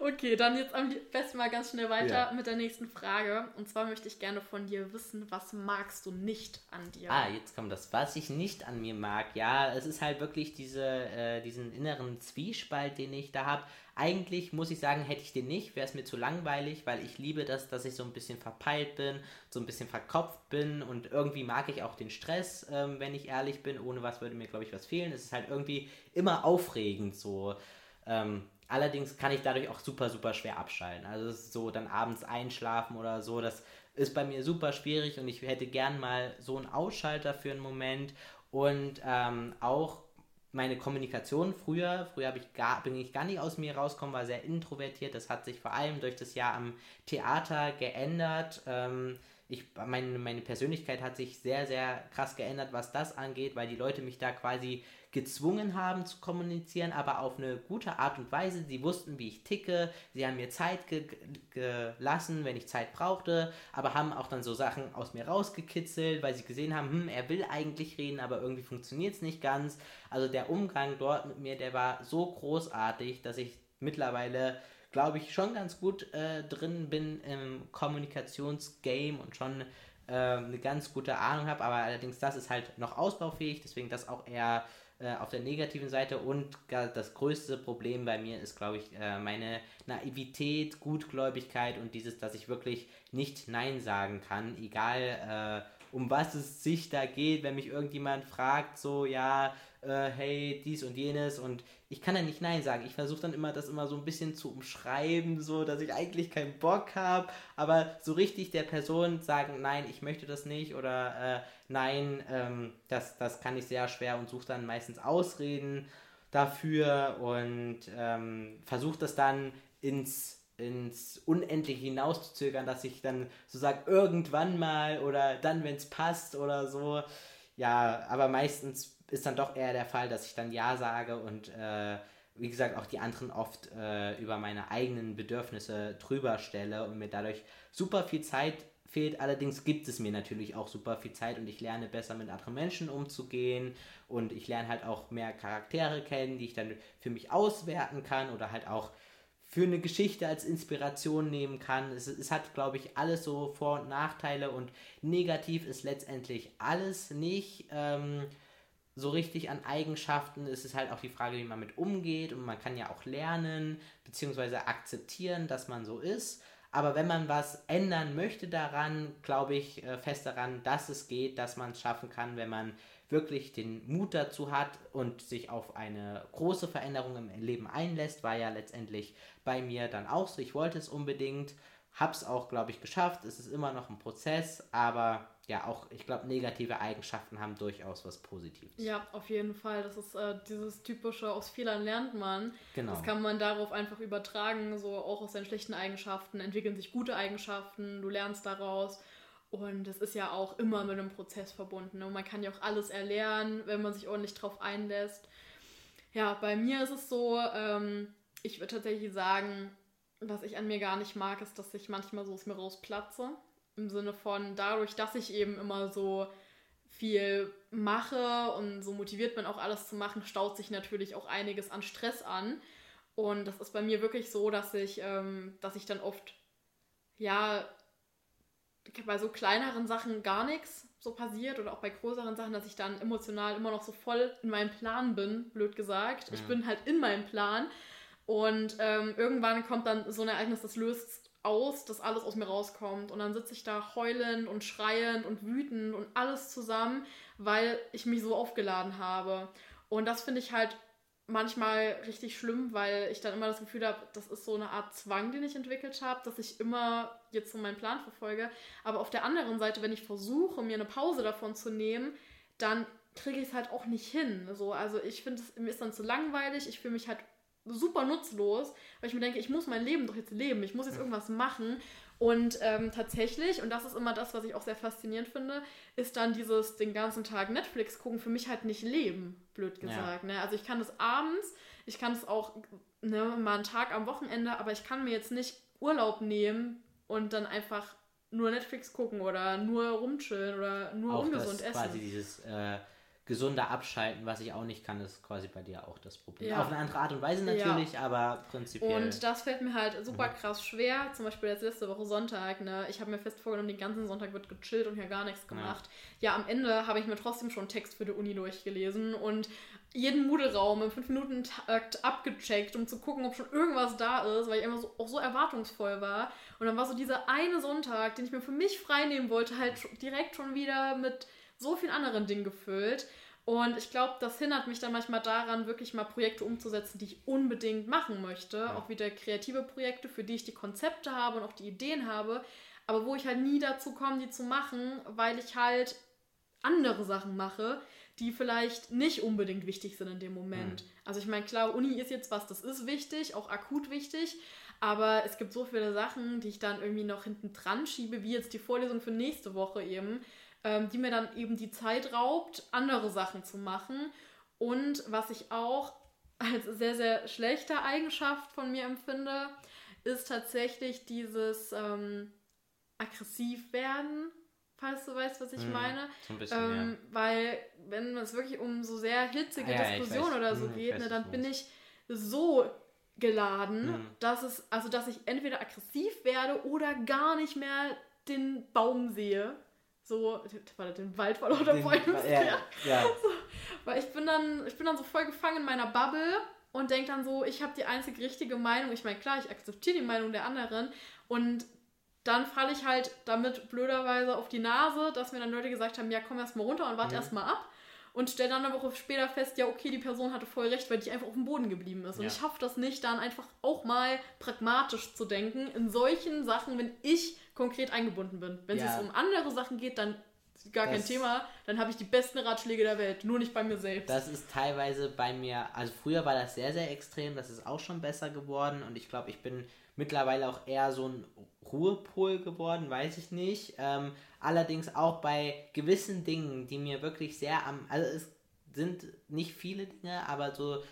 okay, dann jetzt am besten mal ganz schnell weiter ja. mit der nächsten Frage. Und zwar möchte ich gerne von dir wissen, was magst du nicht an dir? Ah, jetzt kommt das. Was ich nicht an mir mag, ja, es ist halt wirklich diese, äh, diesen inneren Zwiespalt, den ich da habe. Eigentlich muss ich sagen, hätte ich den nicht, wäre es mir zu langweilig, weil ich liebe das, dass ich so ein bisschen verpeilt bin, so ein bisschen verkopft bin und irgendwie mag ich auch den Stress, ähm, wenn ich ehrlich bin. Ohne was würde mir, glaube ich, was fehlen. Es ist halt irgendwie immer aufregend so. Ähm, allerdings kann ich dadurch auch super, super schwer abschalten. Also so dann abends einschlafen oder so, das ist bei mir super schwierig und ich hätte gern mal so einen Ausschalter für einen Moment und ähm, auch meine Kommunikation früher, früher ich gar, bin ich gar nicht aus mir rausgekommen, war sehr introvertiert. Das hat sich vor allem durch das Jahr am Theater geändert. Ähm, ich, meine, meine Persönlichkeit hat sich sehr, sehr krass geändert, was das angeht, weil die Leute mich da quasi gezwungen haben zu kommunizieren, aber auf eine gute Art und Weise. Sie wussten, wie ich ticke, sie haben mir Zeit ge gelassen, wenn ich Zeit brauchte, aber haben auch dann so Sachen aus mir rausgekitzelt, weil sie gesehen haben, hm, er will eigentlich reden, aber irgendwie funktioniert es nicht ganz. Also der Umgang dort mit mir, der war so großartig, dass ich mittlerweile glaube ich, schon ganz gut äh, drin bin im Kommunikationsgame und schon äh, eine ganz gute Ahnung habe, aber allerdings das ist halt noch ausbaufähig, deswegen das auch eher äh, auf der negativen Seite. Und das größte Problem bei mir ist, glaube ich, äh, meine Naivität, Gutgläubigkeit und dieses, dass ich wirklich nicht Nein sagen kann, egal äh, um was es sich da geht, wenn mich irgendjemand fragt, so, ja, äh, hey, dies und jenes. Und ich kann ja nicht Nein sagen. Ich versuche dann immer, das immer so ein bisschen zu umschreiben, so, dass ich eigentlich keinen Bock habe, aber so richtig der Person sagen, nein, ich möchte das nicht oder äh, nein, ähm, das, das kann ich sehr schwer und suche dann meistens Ausreden dafür und ähm, versuche das dann ins ins Unendliche hinauszuzögern, dass ich dann so sage, irgendwann mal oder dann, wenn es passt oder so. Ja, aber meistens ist dann doch eher der Fall, dass ich dann Ja sage und äh, wie gesagt auch die anderen oft äh, über meine eigenen Bedürfnisse drüber stelle und mir dadurch super viel Zeit fehlt. Allerdings gibt es mir natürlich auch super viel Zeit und ich lerne besser mit anderen Menschen umzugehen und ich lerne halt auch mehr Charaktere kennen, die ich dann für mich auswerten kann oder halt auch für eine Geschichte als Inspiration nehmen kann. Es, es hat, glaube ich, alles so Vor- und Nachteile und negativ ist letztendlich alles nicht. Ähm, so richtig an Eigenschaften. Es ist halt auch die Frage, wie man mit umgeht und man kann ja auch lernen bzw. akzeptieren, dass man so ist. Aber wenn man was ändern möchte daran, glaube ich äh, fest daran, dass es geht, dass man es schaffen kann, wenn man wirklich den Mut dazu hat und sich auf eine große Veränderung im Leben einlässt, war ja letztendlich bei mir dann auch so. Ich wollte es unbedingt, habe es auch, glaube ich, geschafft. Es ist immer noch ein Prozess, aber ja, auch, ich glaube, negative Eigenschaften haben durchaus was Positives. Ja, auf jeden Fall. Das ist äh, dieses typische, aus Fehlern lernt man. Genau. Das kann man darauf einfach übertragen. So auch aus seinen schlechten Eigenschaften entwickeln sich gute Eigenschaften. Du lernst daraus. Und es ist ja auch immer mit einem Prozess verbunden. Und man kann ja auch alles erlernen, wenn man sich ordentlich drauf einlässt. Ja, bei mir ist es so, ähm, ich würde tatsächlich sagen, was ich an mir gar nicht mag, ist, dass ich manchmal so aus mir rausplatze. Im Sinne von dadurch, dass ich eben immer so viel mache und so motiviert bin, auch alles zu machen, staut sich natürlich auch einiges an Stress an. Und das ist bei mir wirklich so, dass ich, ähm, dass ich dann oft, ja, bei so kleineren Sachen gar nichts so passiert oder auch bei größeren Sachen, dass ich dann emotional immer noch so voll in meinem Plan bin, blöd gesagt. Ja. Ich bin halt in meinem Plan. Und ähm, irgendwann kommt dann so ein Ereignis, das löst aus, dass alles aus mir rauskommt. Und dann sitze ich da heulend und schreiend und wütend und alles zusammen, weil ich mich so aufgeladen habe. Und das finde ich halt manchmal richtig schlimm, weil ich dann immer das Gefühl habe, das ist so eine Art Zwang, den ich entwickelt habe, dass ich immer jetzt so meinen Plan verfolge. Aber auf der anderen Seite, wenn ich versuche, mir eine Pause davon zu nehmen, dann kriege ich es halt auch nicht hin. So, also ich finde, es mir ist dann zu langweilig, ich fühle mich halt super nutzlos, weil ich mir denke, ich muss mein Leben doch jetzt leben, ich muss jetzt irgendwas machen. Und ähm, tatsächlich, und das ist immer das, was ich auch sehr faszinierend finde, ist dann dieses den ganzen Tag Netflix gucken für mich halt nicht leben, blöd gesagt. Ja. Ne? Also ich kann das abends, ich kann es auch ne, mal einen Tag am Wochenende, aber ich kann mir jetzt nicht Urlaub nehmen und dann einfach nur Netflix gucken oder nur rumchillen oder nur auch ungesund das essen. Quasi dieses äh, gesunder abschalten, was ich auch nicht kann, ist quasi bei dir auch das Problem. Ja. Auf eine andere Art und Weise natürlich, ja. aber prinzipiell. Und das fällt mir halt super mhm. krass schwer. Zum Beispiel jetzt letzte Woche Sonntag, ne? Ich habe mir fest vorgenommen, den ganzen Sonntag wird gechillt und hier gar nichts gemacht. Ja, ja am Ende habe ich mir trotzdem schon Text für die Uni durchgelesen und jeden Moodle-Raum im 5-Minuten-Takt abgecheckt, um zu gucken, ob schon irgendwas da ist, weil ich immer so, auch so erwartungsvoll war. Und dann war so dieser eine Sonntag, den ich mir für mich freinehmen wollte, halt direkt schon wieder mit so vielen anderen Dingen gefüllt. Und ich glaube, das hindert mich dann manchmal daran, wirklich mal Projekte umzusetzen, die ich unbedingt machen möchte. Ja. Auch wieder kreative Projekte, für die ich die Konzepte habe und auch die Ideen habe, aber wo ich halt nie dazu komme, die zu machen, weil ich halt andere Sachen mache, die vielleicht nicht unbedingt wichtig sind in dem Moment. Mhm. Also ich meine, klar, Uni ist jetzt was, das ist wichtig, auch akut wichtig, aber es gibt so viele Sachen, die ich dann irgendwie noch hinten dran schiebe, wie jetzt die Vorlesung für nächste Woche eben, ähm, die mir dann eben die Zeit raubt, andere Sachen zu machen. Und was ich auch als sehr, sehr schlechte Eigenschaft von mir empfinde, ist tatsächlich dieses ähm, aggressiv werden, falls du weißt, was ich mm, meine. So bisschen, ähm, ja. Weil, wenn es wirklich um so sehr hitzige ah, ja, Diskussionen oder so mm, geht, ne, dann bin ich so geladen, mm. dass es, also dass ich entweder aggressiv werde oder gar nicht mehr den Baum sehe so, war den Wald vor lauter Bäumen. Ja, ja. [LAUGHS] So, weil ich bin dann, ich bin dann so voll gefangen in meiner Bubble und denke dann so, ich habe die einzig richtige Meinung. Ich meine, klar, ich akzeptiere die Meinung der anderen und dann falle ich halt damit blöderweise auf die Nase, dass mir dann Leute gesagt haben, ja, komm erst mal runter und warte mhm. erst mal ab und stelle dann eine Woche später fest, ja, okay, die Person hatte voll recht, weil die einfach auf dem Boden geblieben ist. Und ja. ich schaffe das nicht, dann einfach auch mal pragmatisch zu denken in solchen Sachen, wenn ich konkret eingebunden bin. Wenn ja. es um andere Sachen geht, dann gar das, kein Thema, dann habe ich die besten Ratschläge der Welt, nur nicht bei mir selbst. Das ist teilweise bei mir, also früher war das sehr, sehr extrem, das ist auch schon besser geworden und ich glaube, ich bin mittlerweile auch eher so ein Ruhepol geworden, weiß ich nicht. Ähm, allerdings auch bei gewissen Dingen, die mir wirklich sehr am, also es sind nicht viele Dinge, aber so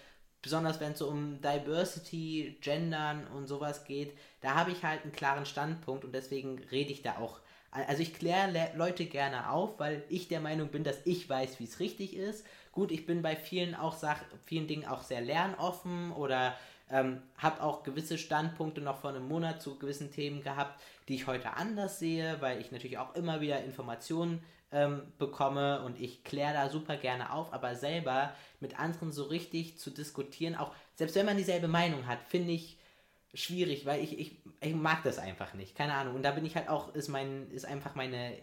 besonders wenn es so um Diversity, Gendern und sowas geht, da habe ich halt einen klaren Standpunkt und deswegen rede ich da auch. Also ich kläre Leute gerne auf, weil ich der Meinung bin, dass ich weiß, wie es richtig ist. Gut, ich bin bei vielen auch Sach vielen Dingen auch sehr lernoffen oder ähm, habe auch gewisse Standpunkte noch vor einem Monat zu gewissen Themen gehabt, die ich heute anders sehe, weil ich natürlich auch immer wieder Informationen ähm, bekomme und ich kläre da super gerne auf, aber selber mit anderen so richtig zu diskutieren, auch selbst wenn man dieselbe Meinung hat, finde ich schwierig, weil ich, ich, ich mag das einfach nicht. Keine Ahnung. Und da bin ich halt auch, ist mein, ist einfach meine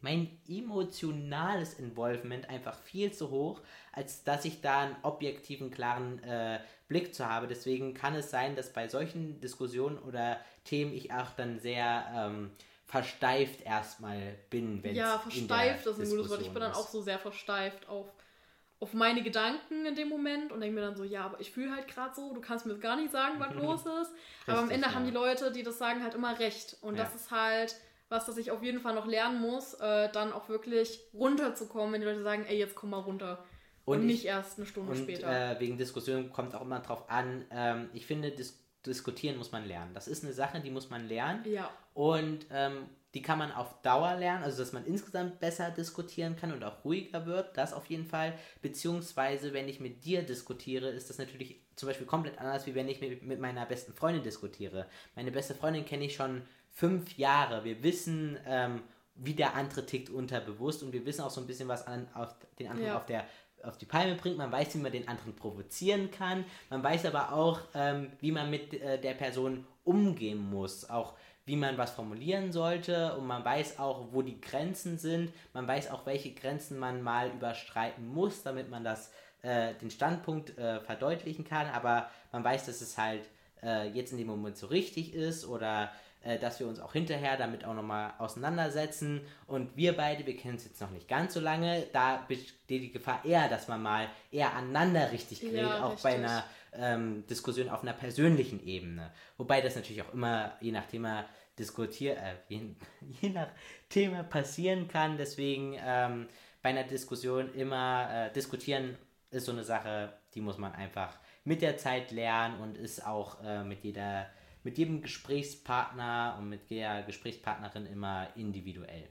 mein emotionales Involvement einfach viel zu hoch, als dass ich da einen objektiven, klaren äh, Blick zu habe. Deswegen kann es sein, dass bei solchen Diskussionen oder Themen ich auch dann sehr ähm, versteift erstmal bin. Wenn ja, versteift ist ein gutes Wort. Ich bin dann auch so sehr versteift auf, auf meine Gedanken in dem Moment und denke mir dann so, ja, aber ich fühle halt gerade so, du kannst mir gar nicht sagen, was los ist. Richtig, aber am Ende ja. haben die Leute, die das sagen, halt immer recht. Und ja. das ist halt was, das ich auf jeden Fall noch lernen muss, äh, dann auch wirklich runterzukommen, wenn die Leute sagen, ey, jetzt komm mal runter. Und, und nicht erst eine Stunde und, später. Äh, wegen Diskussionen kommt es auch immer drauf an. Ähm, ich finde, dis diskutieren muss man lernen. Das ist eine Sache, die muss man lernen. Ja. Und ähm, die kann man auf Dauer lernen, also dass man insgesamt besser diskutieren kann und auch ruhiger wird, das auf jeden Fall. Beziehungsweise, wenn ich mit dir diskutiere, ist das natürlich zum Beispiel komplett anders, wie wenn ich mit, mit meiner besten Freundin diskutiere. Meine beste Freundin kenne ich schon fünf Jahre. Wir wissen, ähm, wie der andere tickt unterbewusst und wir wissen auch so ein bisschen, was an, auf den anderen ja. auf der auf die Palme bringt, man weiß, wie man den anderen provozieren kann, man weiß aber auch, ähm, wie man mit äh, der Person umgehen muss, auch wie man was formulieren sollte und man weiß auch, wo die Grenzen sind, man weiß auch, welche Grenzen man mal überstreiten muss, damit man das, äh, den Standpunkt äh, verdeutlichen kann, aber man weiß, dass es halt äh, jetzt in dem Moment so richtig ist oder äh, dass wir uns auch hinterher damit auch nochmal auseinandersetzen. Und wir beide, wir kennen es jetzt noch nicht ganz so lange, da besteht die Gefahr eher, dass man mal eher aneinander richtig gerät, ja, auch richtig. bei einer ähm, Diskussion auf einer persönlichen Ebene. Wobei das natürlich auch immer je nach Thema diskutier äh, je, [LAUGHS] je, nach Thema passieren kann. Deswegen ähm, bei einer Diskussion immer äh, diskutieren ist so eine Sache, die muss man einfach mit der Zeit lernen und ist auch äh, mit jeder mit jedem Gesprächspartner und mit der Gesprächspartnerin immer individuell.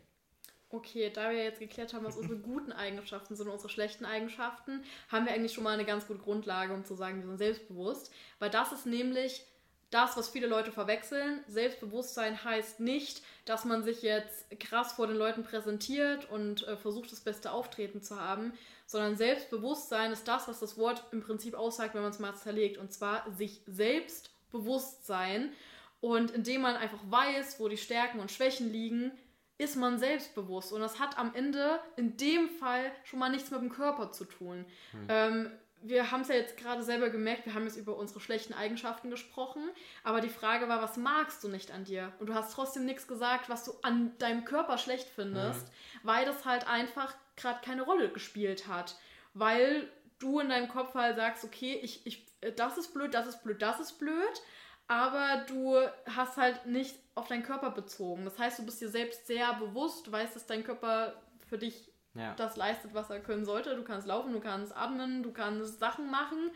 Okay, da wir jetzt geklärt haben, was unsere [LAUGHS] guten Eigenschaften sind und unsere schlechten Eigenschaften, haben wir eigentlich schon mal eine ganz gute Grundlage, um zu sagen, wir sind selbstbewusst. Weil das ist nämlich das, was viele Leute verwechseln. Selbstbewusstsein heißt nicht, dass man sich jetzt krass vor den Leuten präsentiert und äh, versucht, das beste Auftreten zu haben, sondern Selbstbewusstsein ist das, was das Wort im Prinzip aussagt, wenn man es mal zerlegt. Und zwar sich selbst Bewusstsein. Und indem man einfach weiß, wo die Stärken und Schwächen liegen, ist man selbstbewusst. Und das hat am Ende in dem Fall schon mal nichts mit dem Körper zu tun. Hm. Ähm, wir haben es ja jetzt gerade selber gemerkt, wir haben jetzt über unsere schlechten Eigenschaften gesprochen, aber die Frage war, was magst du nicht an dir? Und du hast trotzdem nichts gesagt, was du an deinem Körper schlecht findest, mhm. weil das halt einfach gerade keine Rolle gespielt hat. Weil du in deinem Kopf halt sagst, okay, ich, ich äh, das ist blöd, das ist blöd, das ist blöd, aber du hast halt nicht auf deinen Körper bezogen. Das heißt, du bist dir selbst sehr bewusst, du weißt, dass dein Körper für dich ja. das leistet, was er können sollte. Du kannst laufen, du kannst atmen, du kannst Sachen machen.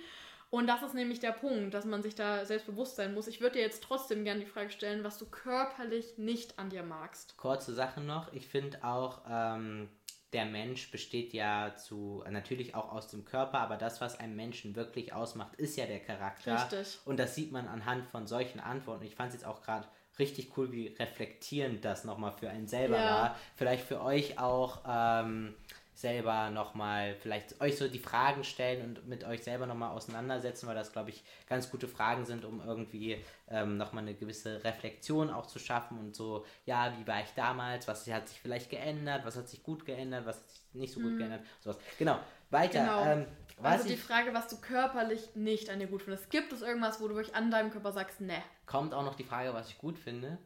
Und das ist nämlich der Punkt, dass man sich da selbstbewusst sein muss. Ich würde dir jetzt trotzdem gerne die Frage stellen, was du körperlich nicht an dir magst. Kurze Sache noch. Ich finde auch, ähm, der Mensch besteht ja zu natürlich auch aus dem Körper, aber das, was einen Menschen wirklich ausmacht, ist ja der Charakter. Richtig. Und das sieht man anhand von solchen Antworten. Ich fand es jetzt auch gerade richtig cool, wie reflektierend das nochmal für einen selber ja. war. Vielleicht für euch auch. Ähm, selber nochmal vielleicht euch so die Fragen stellen und mit euch selber nochmal auseinandersetzen, weil das, glaube ich, ganz gute Fragen sind, um irgendwie ähm, nochmal eine gewisse Reflexion auch zu schaffen und so, ja, wie war ich damals, was hat sich vielleicht geändert, was hat sich gut geändert, was hat sich nicht so gut mhm. geändert, sowas. Genau, weiter. Genau. Ähm, also die Frage, was du körperlich nicht an dir gut findest. Gibt es irgendwas, wo du wirklich an deinem Körper sagst, ne? Kommt auch noch die Frage, was ich gut finde.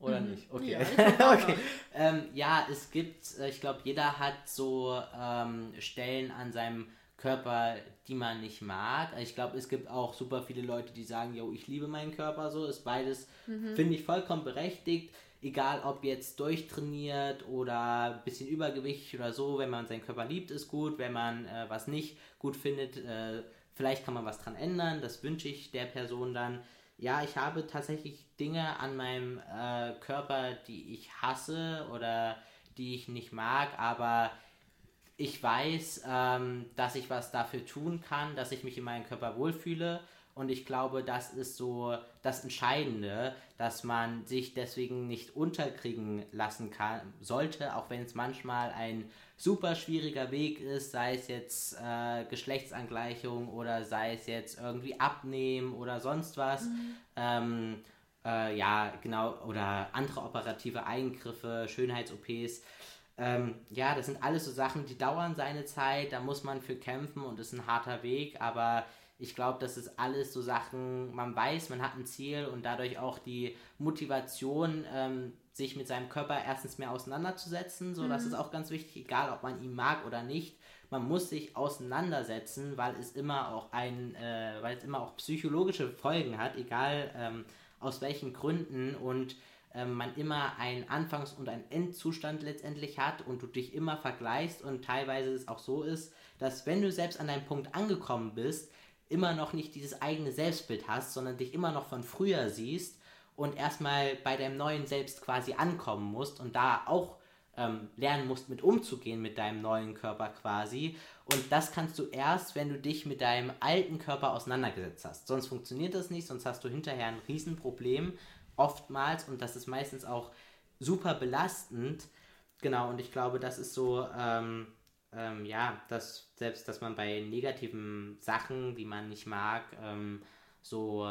Oder mhm. nicht? Okay. Ja, okay. [LAUGHS] Ähm, ja, es gibt, äh, ich glaube, jeder hat so ähm, Stellen an seinem Körper, die man nicht mag. Ich glaube, es gibt auch super viele Leute, die sagen, yo, ich liebe meinen Körper so. Ist beides, mhm. finde ich, vollkommen berechtigt. Egal, ob jetzt durchtrainiert oder ein bisschen Übergewicht oder so. Wenn man seinen Körper liebt, ist gut. Wenn man äh, was nicht gut findet, äh, vielleicht kann man was dran ändern. Das wünsche ich der Person dann ja, ich habe tatsächlich Dinge an meinem äh, Körper, die ich hasse oder die ich nicht mag, aber ich weiß, ähm, dass ich was dafür tun kann, dass ich mich in meinem Körper wohlfühle. Und ich glaube, das ist so das Entscheidende, dass man sich deswegen nicht unterkriegen lassen kann, sollte, auch wenn es manchmal ein super schwieriger Weg ist, sei es jetzt äh, Geschlechtsangleichung oder sei es jetzt irgendwie abnehmen oder sonst was. Mhm. Ähm, äh, ja, genau, oder andere operative Eingriffe, Schönheits-OPs. Ähm, ja, das sind alles so Sachen, die dauern seine Zeit, da muss man für kämpfen und ist ein harter Weg, aber ich glaube, das ist alles so Sachen, man weiß, man hat ein Ziel und dadurch auch die Motivation, ähm, sich mit seinem Körper erstens mehr auseinanderzusetzen. So, mhm. das ist auch ganz wichtig, egal ob man ihn mag oder nicht. Man muss sich auseinandersetzen, weil es immer auch ein, äh, weil es immer auch psychologische Folgen hat, egal ähm, aus welchen Gründen und ähm, man immer einen Anfangs- und einen Endzustand letztendlich hat und du dich immer vergleichst und teilweise es auch so ist, dass wenn du selbst an deinem Punkt angekommen bist, immer noch nicht dieses eigene Selbstbild hast, sondern dich immer noch von früher siehst und erstmal bei deinem neuen Selbst quasi ankommen musst und da auch ähm, lernen musst, mit umzugehen mit deinem neuen Körper quasi. Und das kannst du erst, wenn du dich mit deinem alten Körper auseinandergesetzt hast. Sonst funktioniert das nicht, sonst hast du hinterher ein Riesenproblem, oftmals, und das ist meistens auch super belastend. Genau, und ich glaube, das ist so, ähm, ähm, ja, dass selbst, dass man bei negativen Sachen, die man nicht mag, ähm, so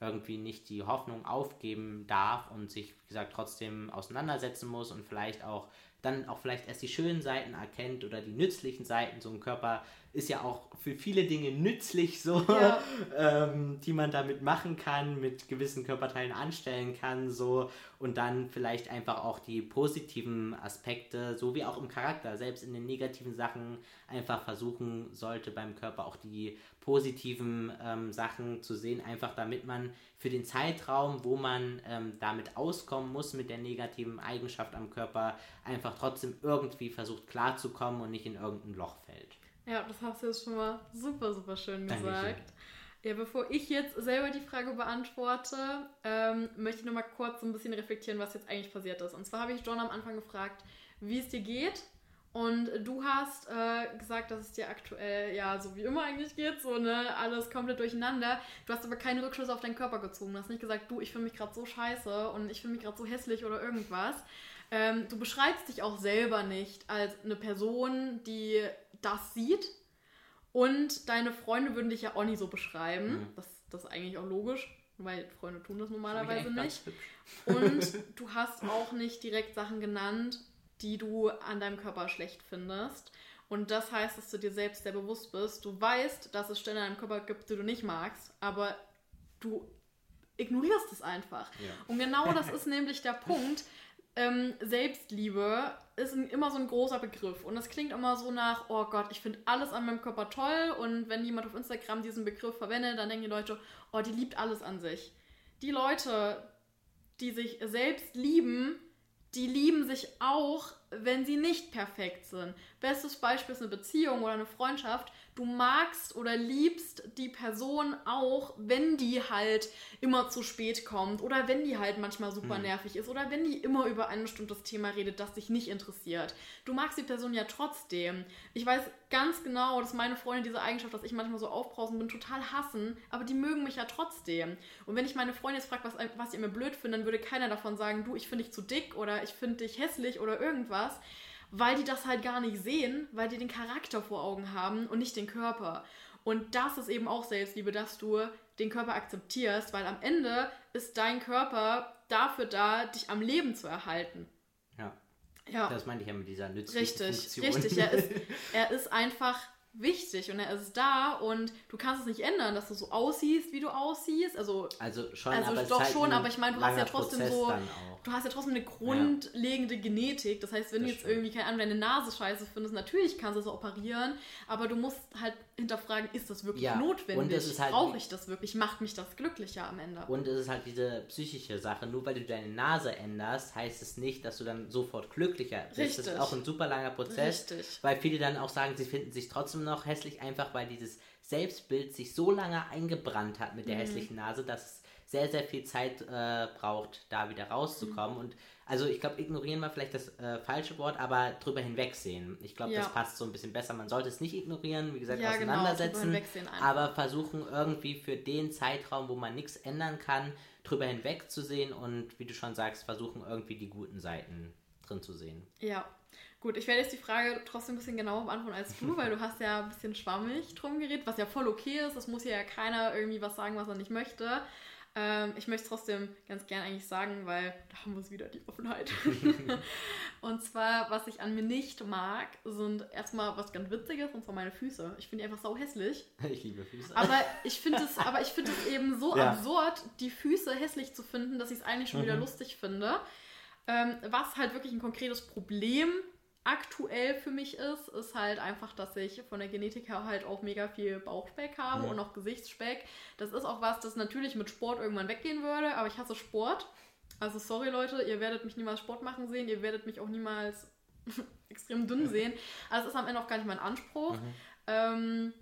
irgendwie nicht die Hoffnung aufgeben darf und sich, wie gesagt, trotzdem auseinandersetzen muss und vielleicht auch dann auch vielleicht erst die schönen Seiten erkennt oder die nützlichen Seiten. So ein Körper ist ja auch für viele Dinge nützlich, so, ja. [LAUGHS] ähm, die man damit machen kann, mit gewissen Körperteilen anstellen kann, so und dann vielleicht einfach auch die positiven Aspekte, so wie auch im Charakter, selbst in den negativen Sachen einfach versuchen sollte beim Körper auch die positiven ähm, Sachen zu sehen, einfach damit man für den Zeitraum, wo man ähm, damit auskommen muss mit der negativen Eigenschaft am Körper, einfach trotzdem irgendwie versucht klarzukommen und nicht in irgendein Loch fällt. Ja, das hast du jetzt schon mal super, super schön gesagt. Dankeschön. Ja, bevor ich jetzt selber die Frage beantworte, ähm, möchte ich nochmal kurz so ein bisschen reflektieren, was jetzt eigentlich passiert ist. Und zwar habe ich John am Anfang gefragt, wie es dir geht. Und du hast äh, gesagt, dass es dir aktuell ja so wie immer eigentlich geht, so ne, alles komplett durcheinander. Du hast aber keine Rückschlüsse auf deinen Körper gezogen. Du hast nicht gesagt, du, ich fühle mich gerade so scheiße und ich fühle mich gerade so hässlich oder irgendwas. Ähm, du beschreibst dich auch selber nicht als eine Person, die das sieht. Und deine Freunde würden dich ja auch nicht so beschreiben. Mhm. Das, das ist eigentlich auch logisch, weil Freunde tun das normalerweise nicht. Und [LAUGHS] du hast auch nicht direkt Sachen genannt, die du an deinem Körper schlecht findest. Und das heißt, dass du dir selbst sehr bewusst bist. Du weißt, dass es Stellen an deinem Körper gibt, die du nicht magst, aber du ignorierst es einfach. Ja. Und genau das ist [LAUGHS] nämlich der Punkt. Ähm, Selbstliebe ist ein, immer so ein großer Begriff und das klingt immer so nach, oh Gott, ich finde alles an meinem Körper toll und wenn jemand auf Instagram diesen Begriff verwendet, dann denken die Leute, oh, die liebt alles an sich. Die Leute, die sich selbst lieben, die lieben sich auch, wenn sie nicht perfekt sind. Bestes Beispiel ist eine Beziehung oder eine Freundschaft du magst oder liebst die Person auch, wenn die halt immer zu spät kommt oder wenn die halt manchmal super mhm. nervig ist oder wenn die immer über ein bestimmtes Thema redet, das dich nicht interessiert. Du magst die Person ja trotzdem. Ich weiß ganz genau, dass meine Freunde diese Eigenschaft, dass ich manchmal so aufbrausen bin, total hassen, aber die mögen mich ja trotzdem. Und wenn ich meine Freunde jetzt frage, was, was ihr mir blöd findet, dann würde keiner davon sagen, du, ich finde dich zu dick oder ich finde dich hässlich oder irgendwas weil die das halt gar nicht sehen, weil die den Charakter vor Augen haben und nicht den Körper. Und das ist eben auch Selbstliebe, dass du den Körper akzeptierst, weil am Ende ist dein Körper dafür da, dich am Leben zu erhalten. Ja. Ja. Das meinte ich ja mit dieser nützlichen richtig, Funktion. Richtig, er ist, [LAUGHS] er ist einfach wichtig und er ist da und du kannst es nicht ändern, dass du so aussiehst, wie du aussiehst. Also, also schon, also aber doch halt schon, aber ich meine, du hast ja trotzdem Prozess so, du hast ja trotzdem eine grundlegende ja. Genetik. Das heißt, wenn das du jetzt stimmt. irgendwie keine Ahnung deine Nase scheiße findest, natürlich kannst du es operieren, aber du musst halt hinterfragen, ist das wirklich ja. notwendig? Halt Brauche ich das wirklich? Macht mich das glücklicher am Ende? Und es ist halt diese psychische Sache. Nur weil du deine Nase änderst, heißt es nicht, dass du dann sofort glücklicher bist. Richtig. Das ist auch ein super langer Prozess, Richtig. weil viele dann auch sagen, sie finden sich trotzdem noch hässlich, einfach weil dieses Selbstbild sich so lange eingebrannt hat mit der mhm. hässlichen Nase, dass es sehr, sehr viel Zeit äh, braucht, da wieder rauszukommen. Mhm. Und also ich glaube, ignorieren war vielleicht das äh, falsche Wort, aber drüber hinwegsehen. Ich glaube, ja. das passt so ein bisschen besser. Man sollte es nicht ignorieren, wie gesagt, ja, genau, auseinandersetzen, genau, aber versuchen irgendwie für den Zeitraum, wo man nichts ändern kann, drüber hinwegzusehen und wie du schon sagst, versuchen irgendwie die guten Seiten drin zu sehen. Ja, Gut, ich werde jetzt die Frage trotzdem ein bisschen genauer beantworten als du, weil du [LAUGHS] hast ja ein bisschen schwammig drum geredet, was ja voll okay ist. Es muss ja keiner irgendwie was sagen, was er nicht möchte. Ähm, ich möchte es trotzdem ganz gern eigentlich sagen, weil da haben wir es wieder, die Offenheit. [LAUGHS] und zwar, was ich an mir nicht mag, sind erstmal was ganz Witziges, und zwar meine Füße. Ich finde die einfach sau hässlich. Ich liebe Füße. Aber ich [LAUGHS] finde es, aber ich finde es eben so ja. absurd, die Füße hässlich zu finden, dass ich es eigentlich schon mhm. wieder lustig finde. Ähm, was halt wirklich ein konkretes Problem aktuell für mich ist, ist halt einfach, dass ich von der Genetik her halt auch mega viel Bauchspeck habe ja. und auch Gesichtsspeck. Das ist auch was, das natürlich mit Sport irgendwann weggehen würde, aber ich hasse Sport. Also sorry Leute, ihr werdet mich niemals Sport machen sehen, ihr werdet mich auch niemals [LAUGHS] extrem dünn sehen. Also es ist am Ende auch gar nicht mein Anspruch. Mhm. Ähm,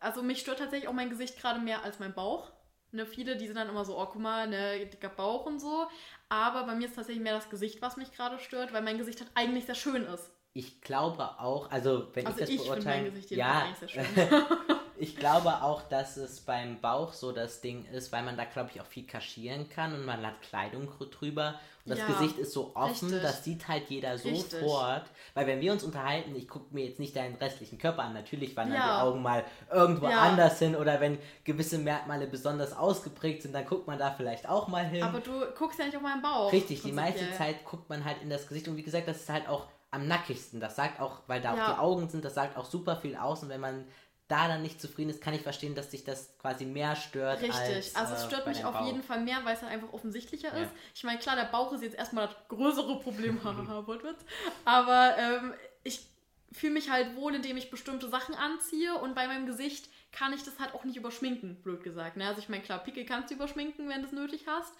also mich stört tatsächlich auch mein Gesicht gerade mehr als mein Bauch. Ne, viele, die sind dann immer so, oh, guck mal, ne, dicker Bauch und so. Aber bei mir ist tatsächlich mehr das Gesicht, was mich gerade stört, weil mein Gesicht halt eigentlich sehr schön ist. Ich glaube auch, also wenn also ich das ich beurteile, mein Gesicht ja, [LAUGHS] ich glaube auch, dass es beim Bauch so das Ding ist, weil man da glaube ich auch viel kaschieren kann und man hat Kleidung drüber und das ja, Gesicht ist so offen, richtig. das sieht halt jeder sofort. Weil wenn wir uns unterhalten, ich gucke mir jetzt nicht deinen restlichen Körper an, natürlich wandern ja. die Augen mal irgendwo ja. anders hin oder wenn gewisse Merkmale besonders ausgeprägt sind, dann guckt man da vielleicht auch mal hin. Aber du guckst ja nicht auf meinen Bauch. Richtig, die meiste Zeit guckt man halt in das Gesicht und wie gesagt, das ist halt auch am nackigsten. Das sagt auch, weil da ja. auch die Augen sind, das sagt auch super viel aus. Und wenn man da dann nicht zufrieden ist, kann ich verstehen, dass sich das quasi mehr stört. Richtig, als, also es stört äh, mich auf Bauch. jeden Fall mehr, weil es halt einfach offensichtlicher ja. ist. Ich meine, klar, der Bauch ist jetzt erstmal das größere Problem, [LAUGHS] [LAUGHS] aber ähm, ich fühle mich halt wohl, indem ich bestimmte Sachen anziehe und bei meinem Gesicht kann ich das halt auch nicht überschminken, blöd gesagt. Ne? Also ich meine, klar, Pickel kannst du überschminken, wenn du es nötig hast.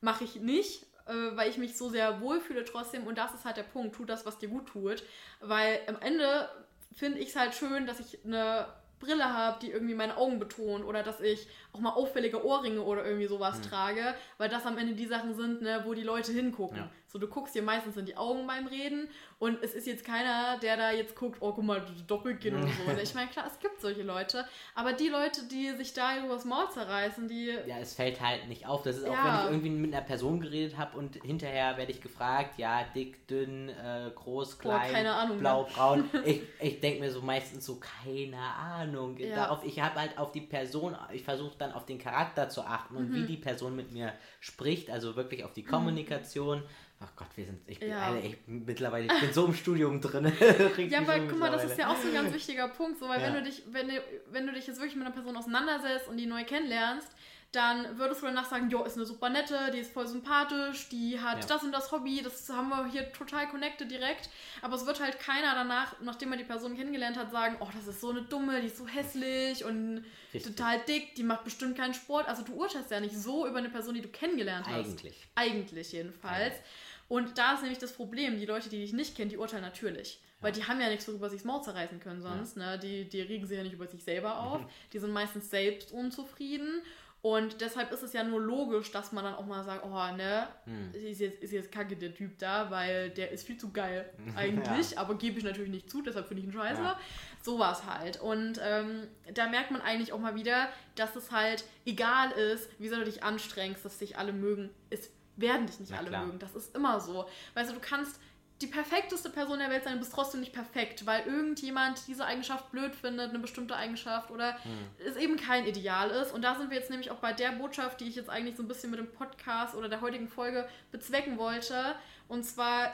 Mache ich nicht, äh, weil ich mich so sehr wohlfühle trotzdem und das ist halt der Punkt, tu das, was dir gut tut, weil am Ende finde ich es halt schön, dass ich eine Brille habe, die irgendwie meine Augen betont oder dass ich auch mal auffällige Ohrringe oder irgendwie sowas mhm. trage, weil das am Ende die Sachen sind, ne, wo die Leute hingucken. Ja. So, du guckst dir meistens in die Augen beim Reden und es ist jetzt keiner, der da jetzt guckt, oh, guck mal, Doppelkinn und so. Ich meine, klar, es gibt solche Leute, aber die Leute, die sich da übers Maul zerreißen, die... Ja, es fällt halt nicht auf. Das ist auch, wenn ich irgendwie mit einer Person geredet habe und hinterher werde ich gefragt, ja, dick, dünn, äh, groß, klein, Boah, keine Ahnung, blau, braun. [LAUGHS] ich ich denke mir so meistens so, keine Ahnung. Ja. Darauf, ich habe halt auf die Person, ich versuche dann auf den Charakter zu achten und mhm. wie die Person mit mir spricht, also wirklich auf die Kommunikation. Mhm Ach Gott, wir sind, ich bin, ja. Alter, ich, mittlerweile, ich bin [LAUGHS] so im Studium drin. [LAUGHS] ja, aber guck mal, das ist ja auch so ein ganz wichtiger Punkt, so, weil ja. wenn du dich, wenn du, wenn du dich jetzt wirklich mit einer Person auseinandersetzt und die neu kennenlernst, dann würdest du danach sagen, jo, ist eine super nette, die ist voll sympathisch, die hat ja. das und das Hobby, das haben wir hier total connected direkt. Aber es wird halt keiner danach, nachdem man die Person kennengelernt hat, sagen, oh, das ist so eine dumme, die ist so hässlich und Richtig. total dick, die macht bestimmt keinen Sport. Also du urteilst ja nicht so über eine Person, die du kennengelernt hast. Eigentlich. Eigentlich jedenfalls. Ja. Und da ist nämlich das Problem, die Leute, die dich nicht kennen, die urteilen natürlich. Weil die haben ja nichts, worüber sie das Maul zerreißen können sonst. Ja. Ne? Die, die regen sich ja nicht über sich selber auf. [LAUGHS] Die sind meistens selbst unzufrieden. Und deshalb ist es ja nur logisch, dass man dann auch mal sagt, oh, ne, hm. ist, jetzt, ist jetzt kacke der Typ da, weil der ist viel zu geil [LAUGHS] eigentlich, ja. aber gebe ich natürlich nicht zu, deshalb finde ich ihn scheiße. Ja. So war es halt. Und ähm, da merkt man eigentlich auch mal wieder, dass es halt egal ist, wie sehr du dich anstrengst, dass sich alle mögen. Es werden dich nicht Na alle klar. mögen. Das ist immer so. Weißt du, du kannst die perfekteste Person der Welt sein, du bist trotzdem nicht perfekt, weil irgendjemand diese Eigenschaft blöd findet, eine bestimmte Eigenschaft oder hm. es eben kein Ideal ist. Und da sind wir jetzt nämlich auch bei der Botschaft, die ich jetzt eigentlich so ein bisschen mit dem Podcast oder der heutigen Folge bezwecken wollte. Und zwar,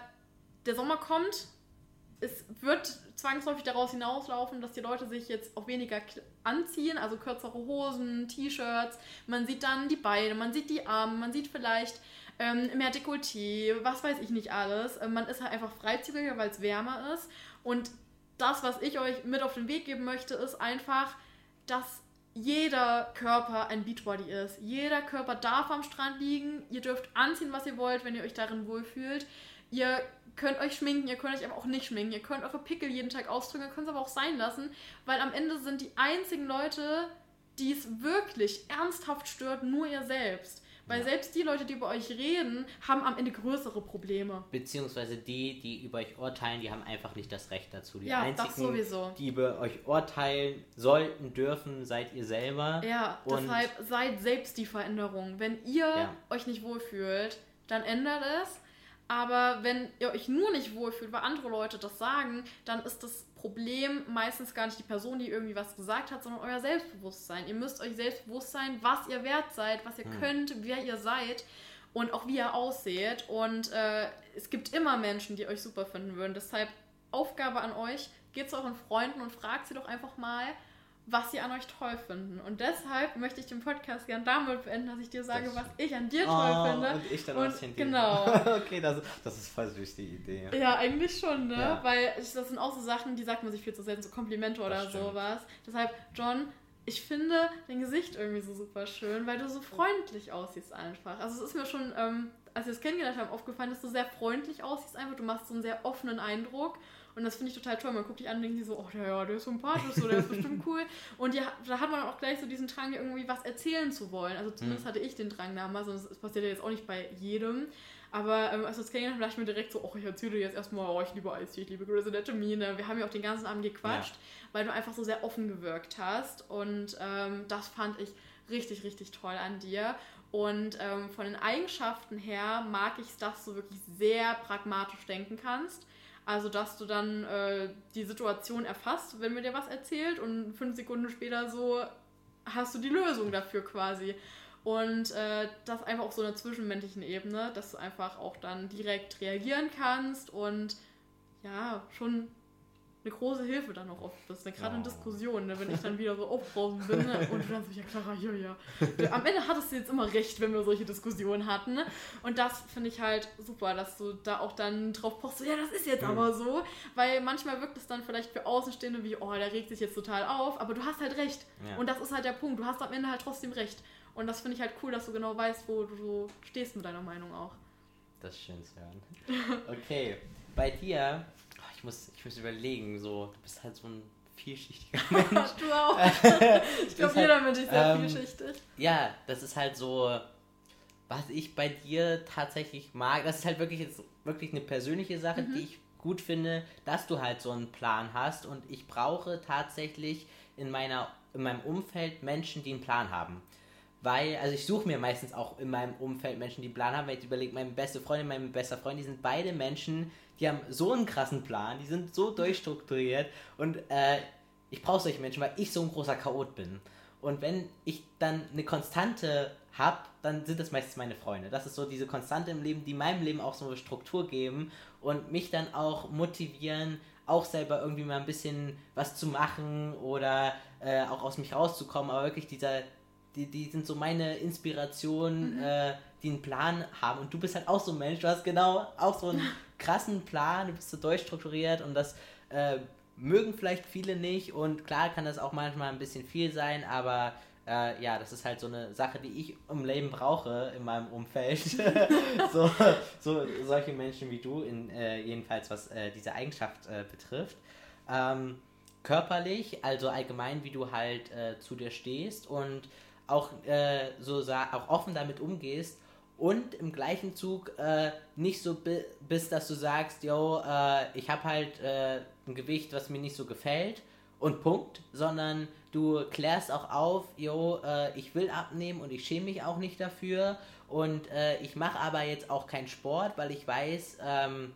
der Sommer kommt, es wird zwangsläufig daraus hinauslaufen, dass die Leute sich jetzt auch weniger anziehen, also kürzere Hosen, T-Shirts. Man sieht dann die Beine, man sieht die Arme, man sieht vielleicht ähm, mehr Dekolleté, was weiß ich nicht alles. Ähm, man ist halt einfach freizügiger, weil es wärmer ist. Und das, was ich euch mit auf den Weg geben möchte, ist einfach, dass jeder Körper ein Beachbody ist. Jeder Körper darf am Strand liegen. Ihr dürft anziehen, was ihr wollt, wenn ihr euch darin wohlfühlt. Ihr könnt euch schminken, ihr könnt euch aber auch nicht schminken. Ihr könnt eure Pickel jeden Tag ausdrücken, ihr könnt es aber auch sein lassen, weil am Ende sind die einzigen Leute, die es wirklich ernsthaft stört, nur ihr selbst. Weil ja. selbst die Leute, die über euch reden, haben am Ende größere Probleme. Beziehungsweise die, die über euch urteilen, die haben einfach nicht das Recht dazu. Die ja, einzigen, die über euch urteilen sollten, dürfen, seid ihr selber. Ja, Und deshalb seid selbst die Veränderung. Wenn ihr ja. euch nicht wohlfühlt, dann ändert es. Aber wenn ihr euch nur nicht wohlfühlt, weil andere Leute das sagen, dann ist das Problem meistens gar nicht die Person, die irgendwie was gesagt hat, sondern euer Selbstbewusstsein. Ihr müsst euch selbst bewusst sein, was ihr wert seid, was ihr hm. könnt, wer ihr seid und auch wie ihr ausseht. Und äh, es gibt immer Menschen, die euch super finden würden. Deshalb Aufgabe an euch, geht zu euren Freunden und fragt sie doch einfach mal, was sie an euch toll finden. Und deshalb möchte ich den Podcast gern damit beenden, dass ich dir sage, das was ich an dir toll oh, finde. Und ich dann und, was hinter Genau. [LAUGHS] okay, das, das ist voll süß, die Idee. Ja, eigentlich schon, ne? Ja. Weil das sind auch so Sachen, die sagt man sich viel zu selten, so Komplimente oder sowas. Deshalb, John, ich finde dein Gesicht irgendwie so super schön, weil du so freundlich aussiehst einfach. Also es ist mir schon, ähm, als wir es kennengelernt haben, aufgefallen, dass du sehr freundlich aussiehst einfach. Du machst so einen sehr offenen Eindruck. Und das finde ich total toll. Man guckt dich an und denkt sich so, oh, der, ja, der ist sympathisch, so, der ist bestimmt [LAUGHS] cool. Und die, da hat man auch gleich so diesen Drang, irgendwie was erzählen zu wollen. Also zumindest mhm. hatte ich den Drang damals, und das passiert ja jetzt auch nicht bei jedem. Aber ähm, als wir es kennengelernt haben, dachte ich mir direkt so, oh, ich erzähle dir jetzt erstmal, oh, ich liebe Eistee, ich liebe Grey's Anatomy. Ne? Wir haben ja auch den ganzen Abend gequatscht, ja. weil du einfach so sehr offen gewirkt hast. Und ähm, das fand ich richtig, richtig toll an dir. Und ähm, von den Eigenschaften her mag ich es, dass du wirklich sehr pragmatisch denken kannst. Also, dass du dann äh, die Situation erfasst, wenn mir dir was erzählt und fünf Sekunden später so hast du die Lösung dafür quasi. Und äh, das einfach auf so einer zwischenmenschlichen Ebene, dass du einfach auch dann direkt reagieren kannst und ja, schon eine große Hilfe dann auch oft bist. Ne? Gerade oh. in Diskussionen, ne? wenn ich dann wieder so aufbrausen bin ne? und du dann so, ja Clara, ja, ja. Am Ende hattest du jetzt immer recht, wenn wir solche Diskussionen hatten. Ne? Und das finde ich halt super, dass du da auch dann drauf pochst, so, ja, das ist jetzt mhm. aber so. Weil manchmal wirkt es dann vielleicht für Außenstehende wie, oh, der regt sich jetzt total auf, aber du hast halt recht. Ja. Und das ist halt der Punkt. Du hast am Ende halt trotzdem recht. Und das finde ich halt cool, dass du genau weißt, wo du so stehst mit deiner Meinung auch. Das ist schön zu hören. [LAUGHS] Okay, bei dir, ich, muss, ich muss überlegen, so, du bist halt so ein vielschichtiger [LAUGHS] Mensch. du auch. [LAUGHS] ich glaube, jeder halt, Mensch ist sehr ähm, vielschichtig. Ja, das ist halt so, was ich bei dir tatsächlich mag. Das ist halt wirklich jetzt wirklich eine persönliche Sache, mhm. die ich gut finde, dass du halt so einen Plan hast. Und ich brauche tatsächlich in meiner in meinem Umfeld Menschen, die einen Plan haben weil, also ich suche mir meistens auch in meinem Umfeld Menschen, die einen Plan haben, weil ich überlege, meine beste Freundin, mein bester Freund, die sind beide Menschen, die haben so einen krassen Plan, die sind so durchstrukturiert und äh, ich brauche solche Menschen, weil ich so ein großer Chaot bin. Und wenn ich dann eine Konstante habe, dann sind das meistens meine Freunde. Das ist so diese Konstante im Leben, die meinem Leben auch so eine Struktur geben und mich dann auch motivieren, auch selber irgendwie mal ein bisschen was zu machen oder äh, auch aus mich rauszukommen. Aber wirklich dieser die, die sind so meine Inspiration, mhm. äh, die einen Plan haben. Und du bist halt auch so ein Mensch, du hast genau auch so einen [LAUGHS] krassen Plan, du bist so durchstrukturiert und das äh, mögen vielleicht viele nicht. Und klar kann das auch manchmal ein bisschen viel sein, aber äh, ja, das ist halt so eine Sache, die ich im Leben brauche in meinem Umfeld. [LAUGHS] so, so solche Menschen wie du, in, äh, jedenfalls was äh, diese Eigenschaft äh, betrifft. Ähm, körperlich, also allgemein, wie du halt äh, zu dir stehst und auch so auch offen damit umgehst und im gleichen Zug äh, nicht so bi bist, dass du sagst, yo, äh, ich habe halt äh, ein Gewicht, was mir nicht so gefällt und Punkt, sondern du klärst auch auf, yo, äh, ich will abnehmen und ich schäme mich auch nicht dafür und äh, ich mache aber jetzt auch keinen Sport, weil ich weiß, ähm,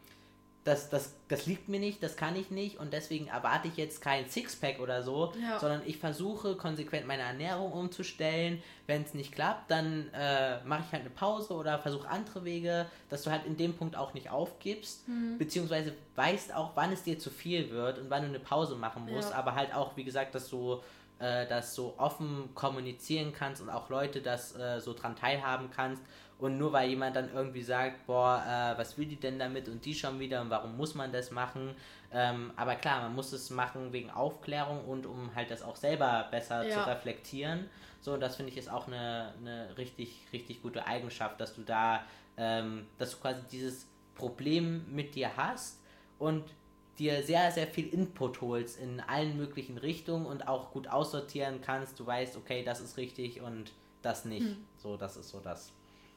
das, das, das liegt mir nicht, das kann ich nicht und deswegen erwarte ich jetzt kein Sixpack oder so, ja. sondern ich versuche konsequent meine Ernährung umzustellen. Wenn es nicht klappt, dann äh, mache ich halt eine Pause oder versuche andere Wege, dass du halt in dem Punkt auch nicht aufgibst, mhm. beziehungsweise weißt auch, wann es dir zu viel wird und wann du eine Pause machen musst, ja. aber halt auch, wie gesagt, dass du äh, das so offen kommunizieren kannst und auch Leute das äh, so dran teilhaben kannst und nur weil jemand dann irgendwie sagt, boah, äh, was will die denn damit und die schon wieder und warum muss man das machen? Ähm, aber klar, man muss es machen wegen Aufklärung und um halt das auch selber besser ja. zu reflektieren. So, das finde ich ist auch eine, eine richtig, richtig gute Eigenschaft, dass du da, ähm, dass du quasi dieses Problem mit dir hast und dir sehr, sehr viel Input holst in allen möglichen Richtungen und auch gut aussortieren kannst. Du weißt, okay, das ist richtig und das nicht. Hm. So, das ist so das.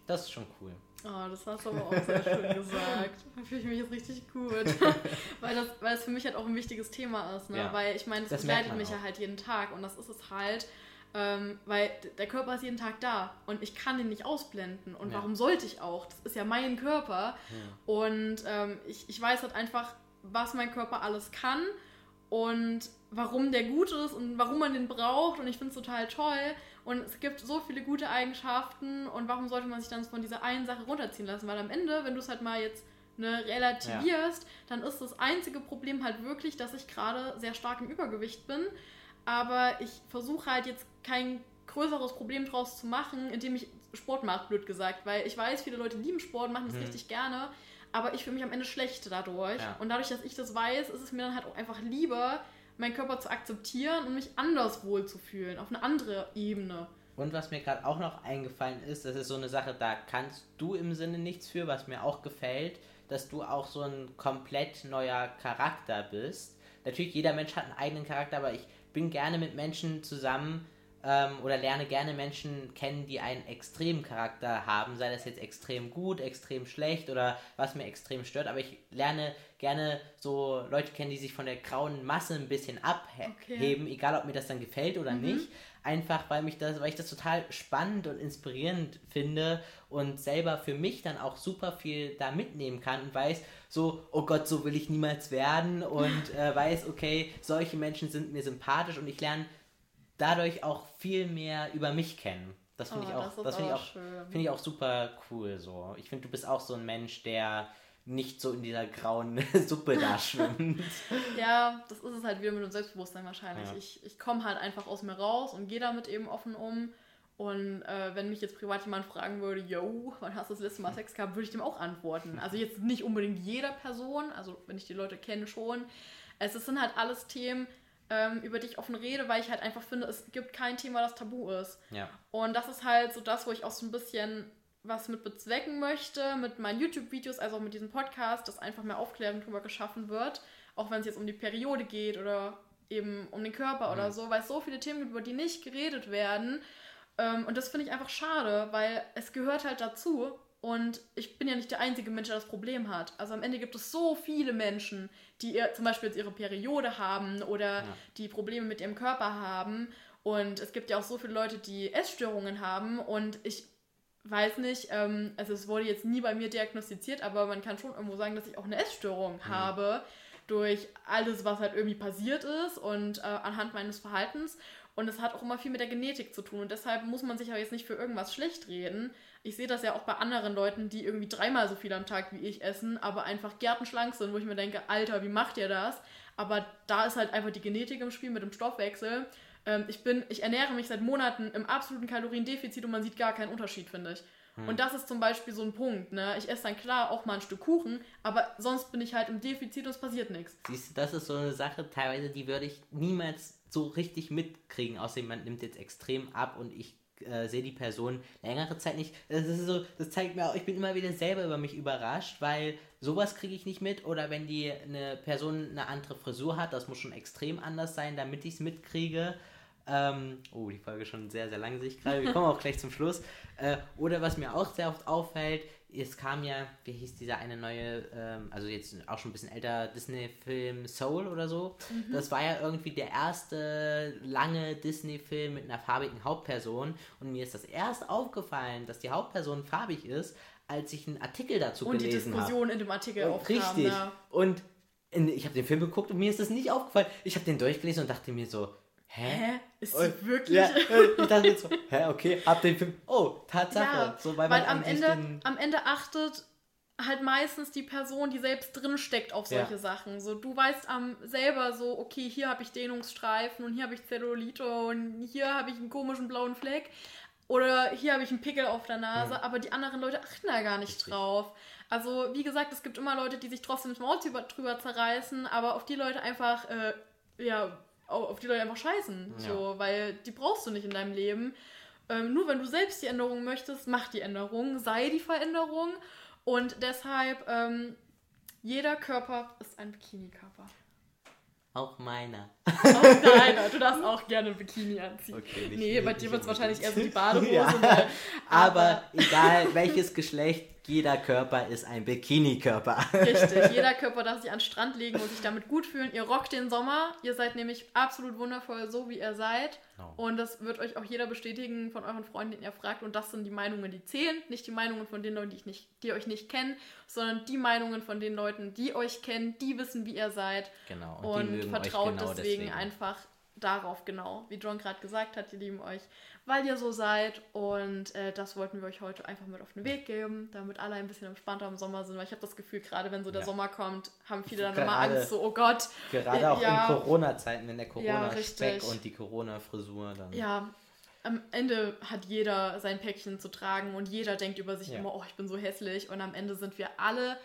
Das ist schon cool. Oh, das hast du aber auch sehr schön [LAUGHS] gesagt. Da fühle ich mich jetzt richtig gut. [LAUGHS] weil, das, weil es für mich halt auch ein wichtiges Thema ist. Ne? Ja. Weil ich meine, es begleitet mich auch. ja halt jeden Tag und das ist es halt. Ähm, weil der Körper ist jeden Tag da und ich kann ihn nicht ausblenden. Und ja. warum sollte ich auch? Das ist ja mein Körper. Ja. Und ähm, ich, ich weiß halt einfach, was mein Körper alles kann und warum der gut ist und warum man den braucht. Und ich finde es total toll. Und es gibt so viele gute Eigenschaften und warum sollte man sich dann von dieser einen Sache runterziehen lassen? Weil am Ende, wenn du es halt mal jetzt ne, relativierst, ja. dann ist das einzige Problem halt wirklich, dass ich gerade sehr stark im Übergewicht bin. Aber ich versuche halt jetzt kein größeres Problem draus zu machen, indem ich Sport mache, blöd gesagt. Weil ich weiß, viele Leute lieben Sport, machen das mhm. richtig gerne. Aber ich fühle mich am Ende schlecht dadurch. Ja. Und dadurch, dass ich das weiß, ist es mir dann halt auch einfach lieber, meinen Körper zu akzeptieren und mich anders wohlzufühlen, auf eine andere Ebene. Und was mir gerade auch noch eingefallen ist, das ist so eine Sache, da kannst du im Sinne nichts für, was mir auch gefällt. dass du auch so ein komplett neuer Charakter bist. Natürlich, jeder Mensch hat einen eigenen Charakter, aber ich bin gerne mit Menschen zusammen, ähm, oder lerne gerne Menschen kennen, die einen extremen Charakter haben, sei das jetzt extrem gut, extrem schlecht oder was mir extrem stört, aber ich lerne gerne so Leute kennen, die sich von der grauen Masse ein bisschen abheben, okay. egal ob mir das dann gefällt oder mhm. nicht. Einfach weil mich das, weil ich das total spannend und inspirierend finde und selber für mich dann auch super viel da mitnehmen kann und weiß, so, oh Gott, so will ich niemals werden und äh, weiß, okay, solche Menschen sind mir sympathisch und ich lerne dadurch auch viel mehr über mich kennen. Das finde oh, ich auch, das, das finde ich auch, finde ich auch super cool. So, ich finde, du bist auch so ein Mensch, der nicht so in dieser grauen [LAUGHS] Suppe da [LAUGHS] schwimmt. ja, das ist es halt wieder mit dem Selbstbewusstsein wahrscheinlich. Ja. Ich, ich komme halt einfach aus mir raus und gehe damit eben offen um. Und äh, wenn mich jetzt privat jemand fragen würde, yo, wann hast du das letzte Mal Sex gehabt, würde ich dem auch antworten. [LAUGHS] Also jetzt nicht unbedingt jeder Person, also wenn ich die Leute kenne schon. Es sind halt alles Themen, ähm, über die ich offen rede, weil ich halt einfach finde, es gibt kein Thema, das tabu ist. Ja. Und das ist halt so das, wo ich auch so ein bisschen was mit bezwecken möchte, mit meinen YouTube-Videos, also auch mit diesem Podcast, dass einfach mehr Aufklärung darüber geschaffen wird, auch wenn es jetzt um die Periode geht oder eben um den Körper mhm. oder so, weil es so viele Themen gibt, über die nicht geredet werden. Ähm, und das finde ich einfach schade, weil es gehört halt dazu. Und ich bin ja nicht der einzige Mensch, der das Problem hat. Also am Ende gibt es so viele Menschen, die zum Beispiel jetzt ihre Periode haben oder ja. die Probleme mit ihrem Körper haben. Und es gibt ja auch so viele Leute, die Essstörungen haben. Und ich weiß nicht, ähm, also es wurde jetzt nie bei mir diagnostiziert, aber man kann schon irgendwo sagen, dass ich auch eine Essstörung mhm. habe durch alles, was halt irgendwie passiert ist und äh, anhand meines Verhaltens. Und es hat auch immer viel mit der Genetik zu tun. Und deshalb muss man sich ja jetzt nicht für irgendwas schlecht reden. Ich sehe das ja auch bei anderen Leuten, die irgendwie dreimal so viel am Tag wie ich essen, aber einfach gärtenschlank sind, wo ich mir denke, Alter, wie macht ihr das? Aber da ist halt einfach die Genetik im Spiel mit dem Stoffwechsel. Ähm, ich bin, ich ernähre mich seit Monaten im absoluten Kaloriendefizit und man sieht gar keinen Unterschied, finde ich. Hm. Und das ist zum Beispiel so ein Punkt, ne? Ich esse dann klar auch mal ein Stück Kuchen, aber sonst bin ich halt im Defizit und es passiert nichts. Siehst du, das ist so eine Sache, teilweise, die würde ich niemals so richtig mitkriegen, außer jemand nimmt jetzt extrem ab und ich äh, sehe die Person längere Zeit nicht. Das ist so, das zeigt mir auch, ich bin immer wieder selber über mich überrascht, weil sowas kriege ich nicht mit. Oder wenn die eine Person eine andere Frisur hat, das muss schon extrem anders sein, damit ich es mitkriege. Ähm, oh, die Folge ist schon sehr, sehr lang, sehe ich gerade. Wir kommen auch gleich zum Schluss. Äh, oder was mir auch sehr oft auffällt, es kam ja, wie hieß dieser eine neue, ähm, also jetzt auch schon ein bisschen älter Disney-Film Soul oder so. Mhm. Das war ja irgendwie der erste lange Disney-Film mit einer farbigen Hauptperson. Und mir ist das erst aufgefallen, dass die Hauptperson farbig ist, als ich einen Artikel dazu und gelesen habe. Und die Diskussion hab. in dem Artikel und aufkam. Richtig. Ja. Und in, ich habe den Film geguckt und mir ist das nicht aufgefallen. Ich habe den durchgelesen und dachte mir so, hä? Ist sie und, wirklich? Ja, ich dachte jetzt so, hä, okay, ab dem Film, oh, Tatsache. Ja, so, weil, weil am, Ende, am Ende achtet halt meistens die Person, die selbst drin steckt auf solche ja. Sachen. So, du weißt am selber so, okay, hier habe ich Dehnungsstreifen und hier habe ich Zellulite und hier habe ich einen komischen blauen Fleck oder hier habe ich einen Pickel auf der Nase, mhm. aber die anderen Leute achten da gar nicht Richtig. drauf. Also, wie gesagt, es gibt immer Leute, die sich trotzdem das Maul drüber zerreißen, aber auf die Leute einfach, äh, ja, auf die Leute einfach scheißen. Ja. So, weil die brauchst du nicht in deinem Leben. Ähm, nur wenn du selbst die Änderung möchtest, mach die Änderung, sei die Veränderung. Und deshalb, ähm, jeder Körper ist ein Bikini-Körper. Auch meiner. Auch [LAUGHS] deiner. Du darfst auch gerne ein Bikini anziehen. Okay, nee, bei dir wird es wahrscheinlich eher so die [LAUGHS] Badehose. ja. aber, aber egal welches Geschlecht, jeder Körper ist ein Bikini-Körper. Richtig, [LAUGHS] jeder Körper darf sich an den Strand legen und sich damit gut fühlen. Ihr rockt den Sommer. Ihr seid nämlich absolut wundervoll, so wie ihr seid. Oh. Und das wird euch auch jeder bestätigen von euren Freunden, den ihr fragt. Und das sind die Meinungen, die zählen. Nicht die Meinungen von den Leuten, die, ich nicht, die euch nicht kennen, sondern die Meinungen von den Leuten, die euch kennen, die wissen, wie ihr seid. Genau. Und, und vertraut genau deswegen, deswegen einfach darauf genau, wie John gerade gesagt hat, die lieben euch weil ihr so seid. Und äh, das wollten wir euch heute einfach mit auf den Weg geben, damit alle ein bisschen entspannter im Sommer sind. Weil ich habe das Gefühl, gerade wenn so der ja. Sommer kommt, haben viele dann immer Angst, so, oh Gott. Gerade auch ja, in Corona-Zeiten, wenn der Corona-Speck ja, und die Corona-Frisur dann. Ja, am Ende hat jeder sein Päckchen zu tragen und jeder denkt über sich immer, oh, ich bin so hässlich. Und am Ende sind wir alle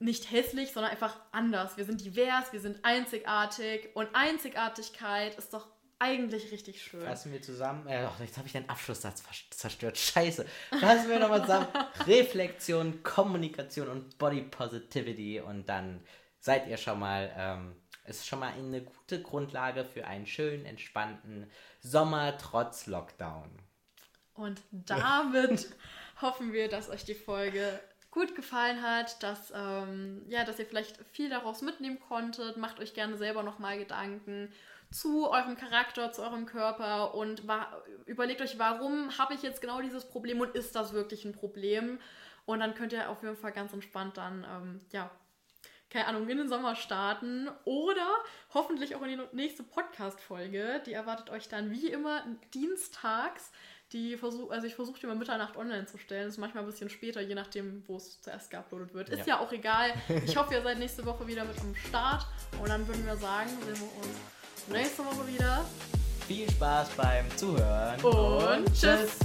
nicht hässlich, sondern einfach anders. Wir sind divers, wir sind einzigartig und Einzigartigkeit ist doch eigentlich richtig schön. Fassen wir zusammen. Äh, oh, jetzt habe ich den Abschlusssatz zerstört. Scheiße. Fassen wir nochmal zusammen. [LAUGHS] Reflexion, Kommunikation und Body Positivity. Und dann seid ihr schon mal. Ähm, ist schon mal eine gute Grundlage für einen schönen, entspannten Sommer trotz Lockdown. Und damit [LAUGHS] hoffen wir, dass euch die Folge gut gefallen hat, dass, ähm, ja, dass ihr vielleicht viel daraus mitnehmen konntet. Macht euch gerne selber nochmal Gedanken zu eurem Charakter, zu eurem Körper und überlegt euch, warum habe ich jetzt genau dieses Problem und ist das wirklich ein Problem? Und dann könnt ihr auf jeden Fall ganz entspannt dann, ähm, ja, keine Ahnung, in den Sommer starten oder hoffentlich auch in die nächste Podcast-Folge. Die erwartet euch dann wie immer dienstags. Die versuch, also ich versuche die mal Mitternacht online zu stellen. Das ist manchmal ein bisschen später, je nachdem, wo es zuerst geuploadet wird. Ist ja. ja auch egal. Ich hoffe, ihr seid nächste Woche wieder mit am Start. Und dann würden wir sagen, sehen wir uns nächste Woche wieder. Viel Spaß beim Zuhören. Und, und tschüss.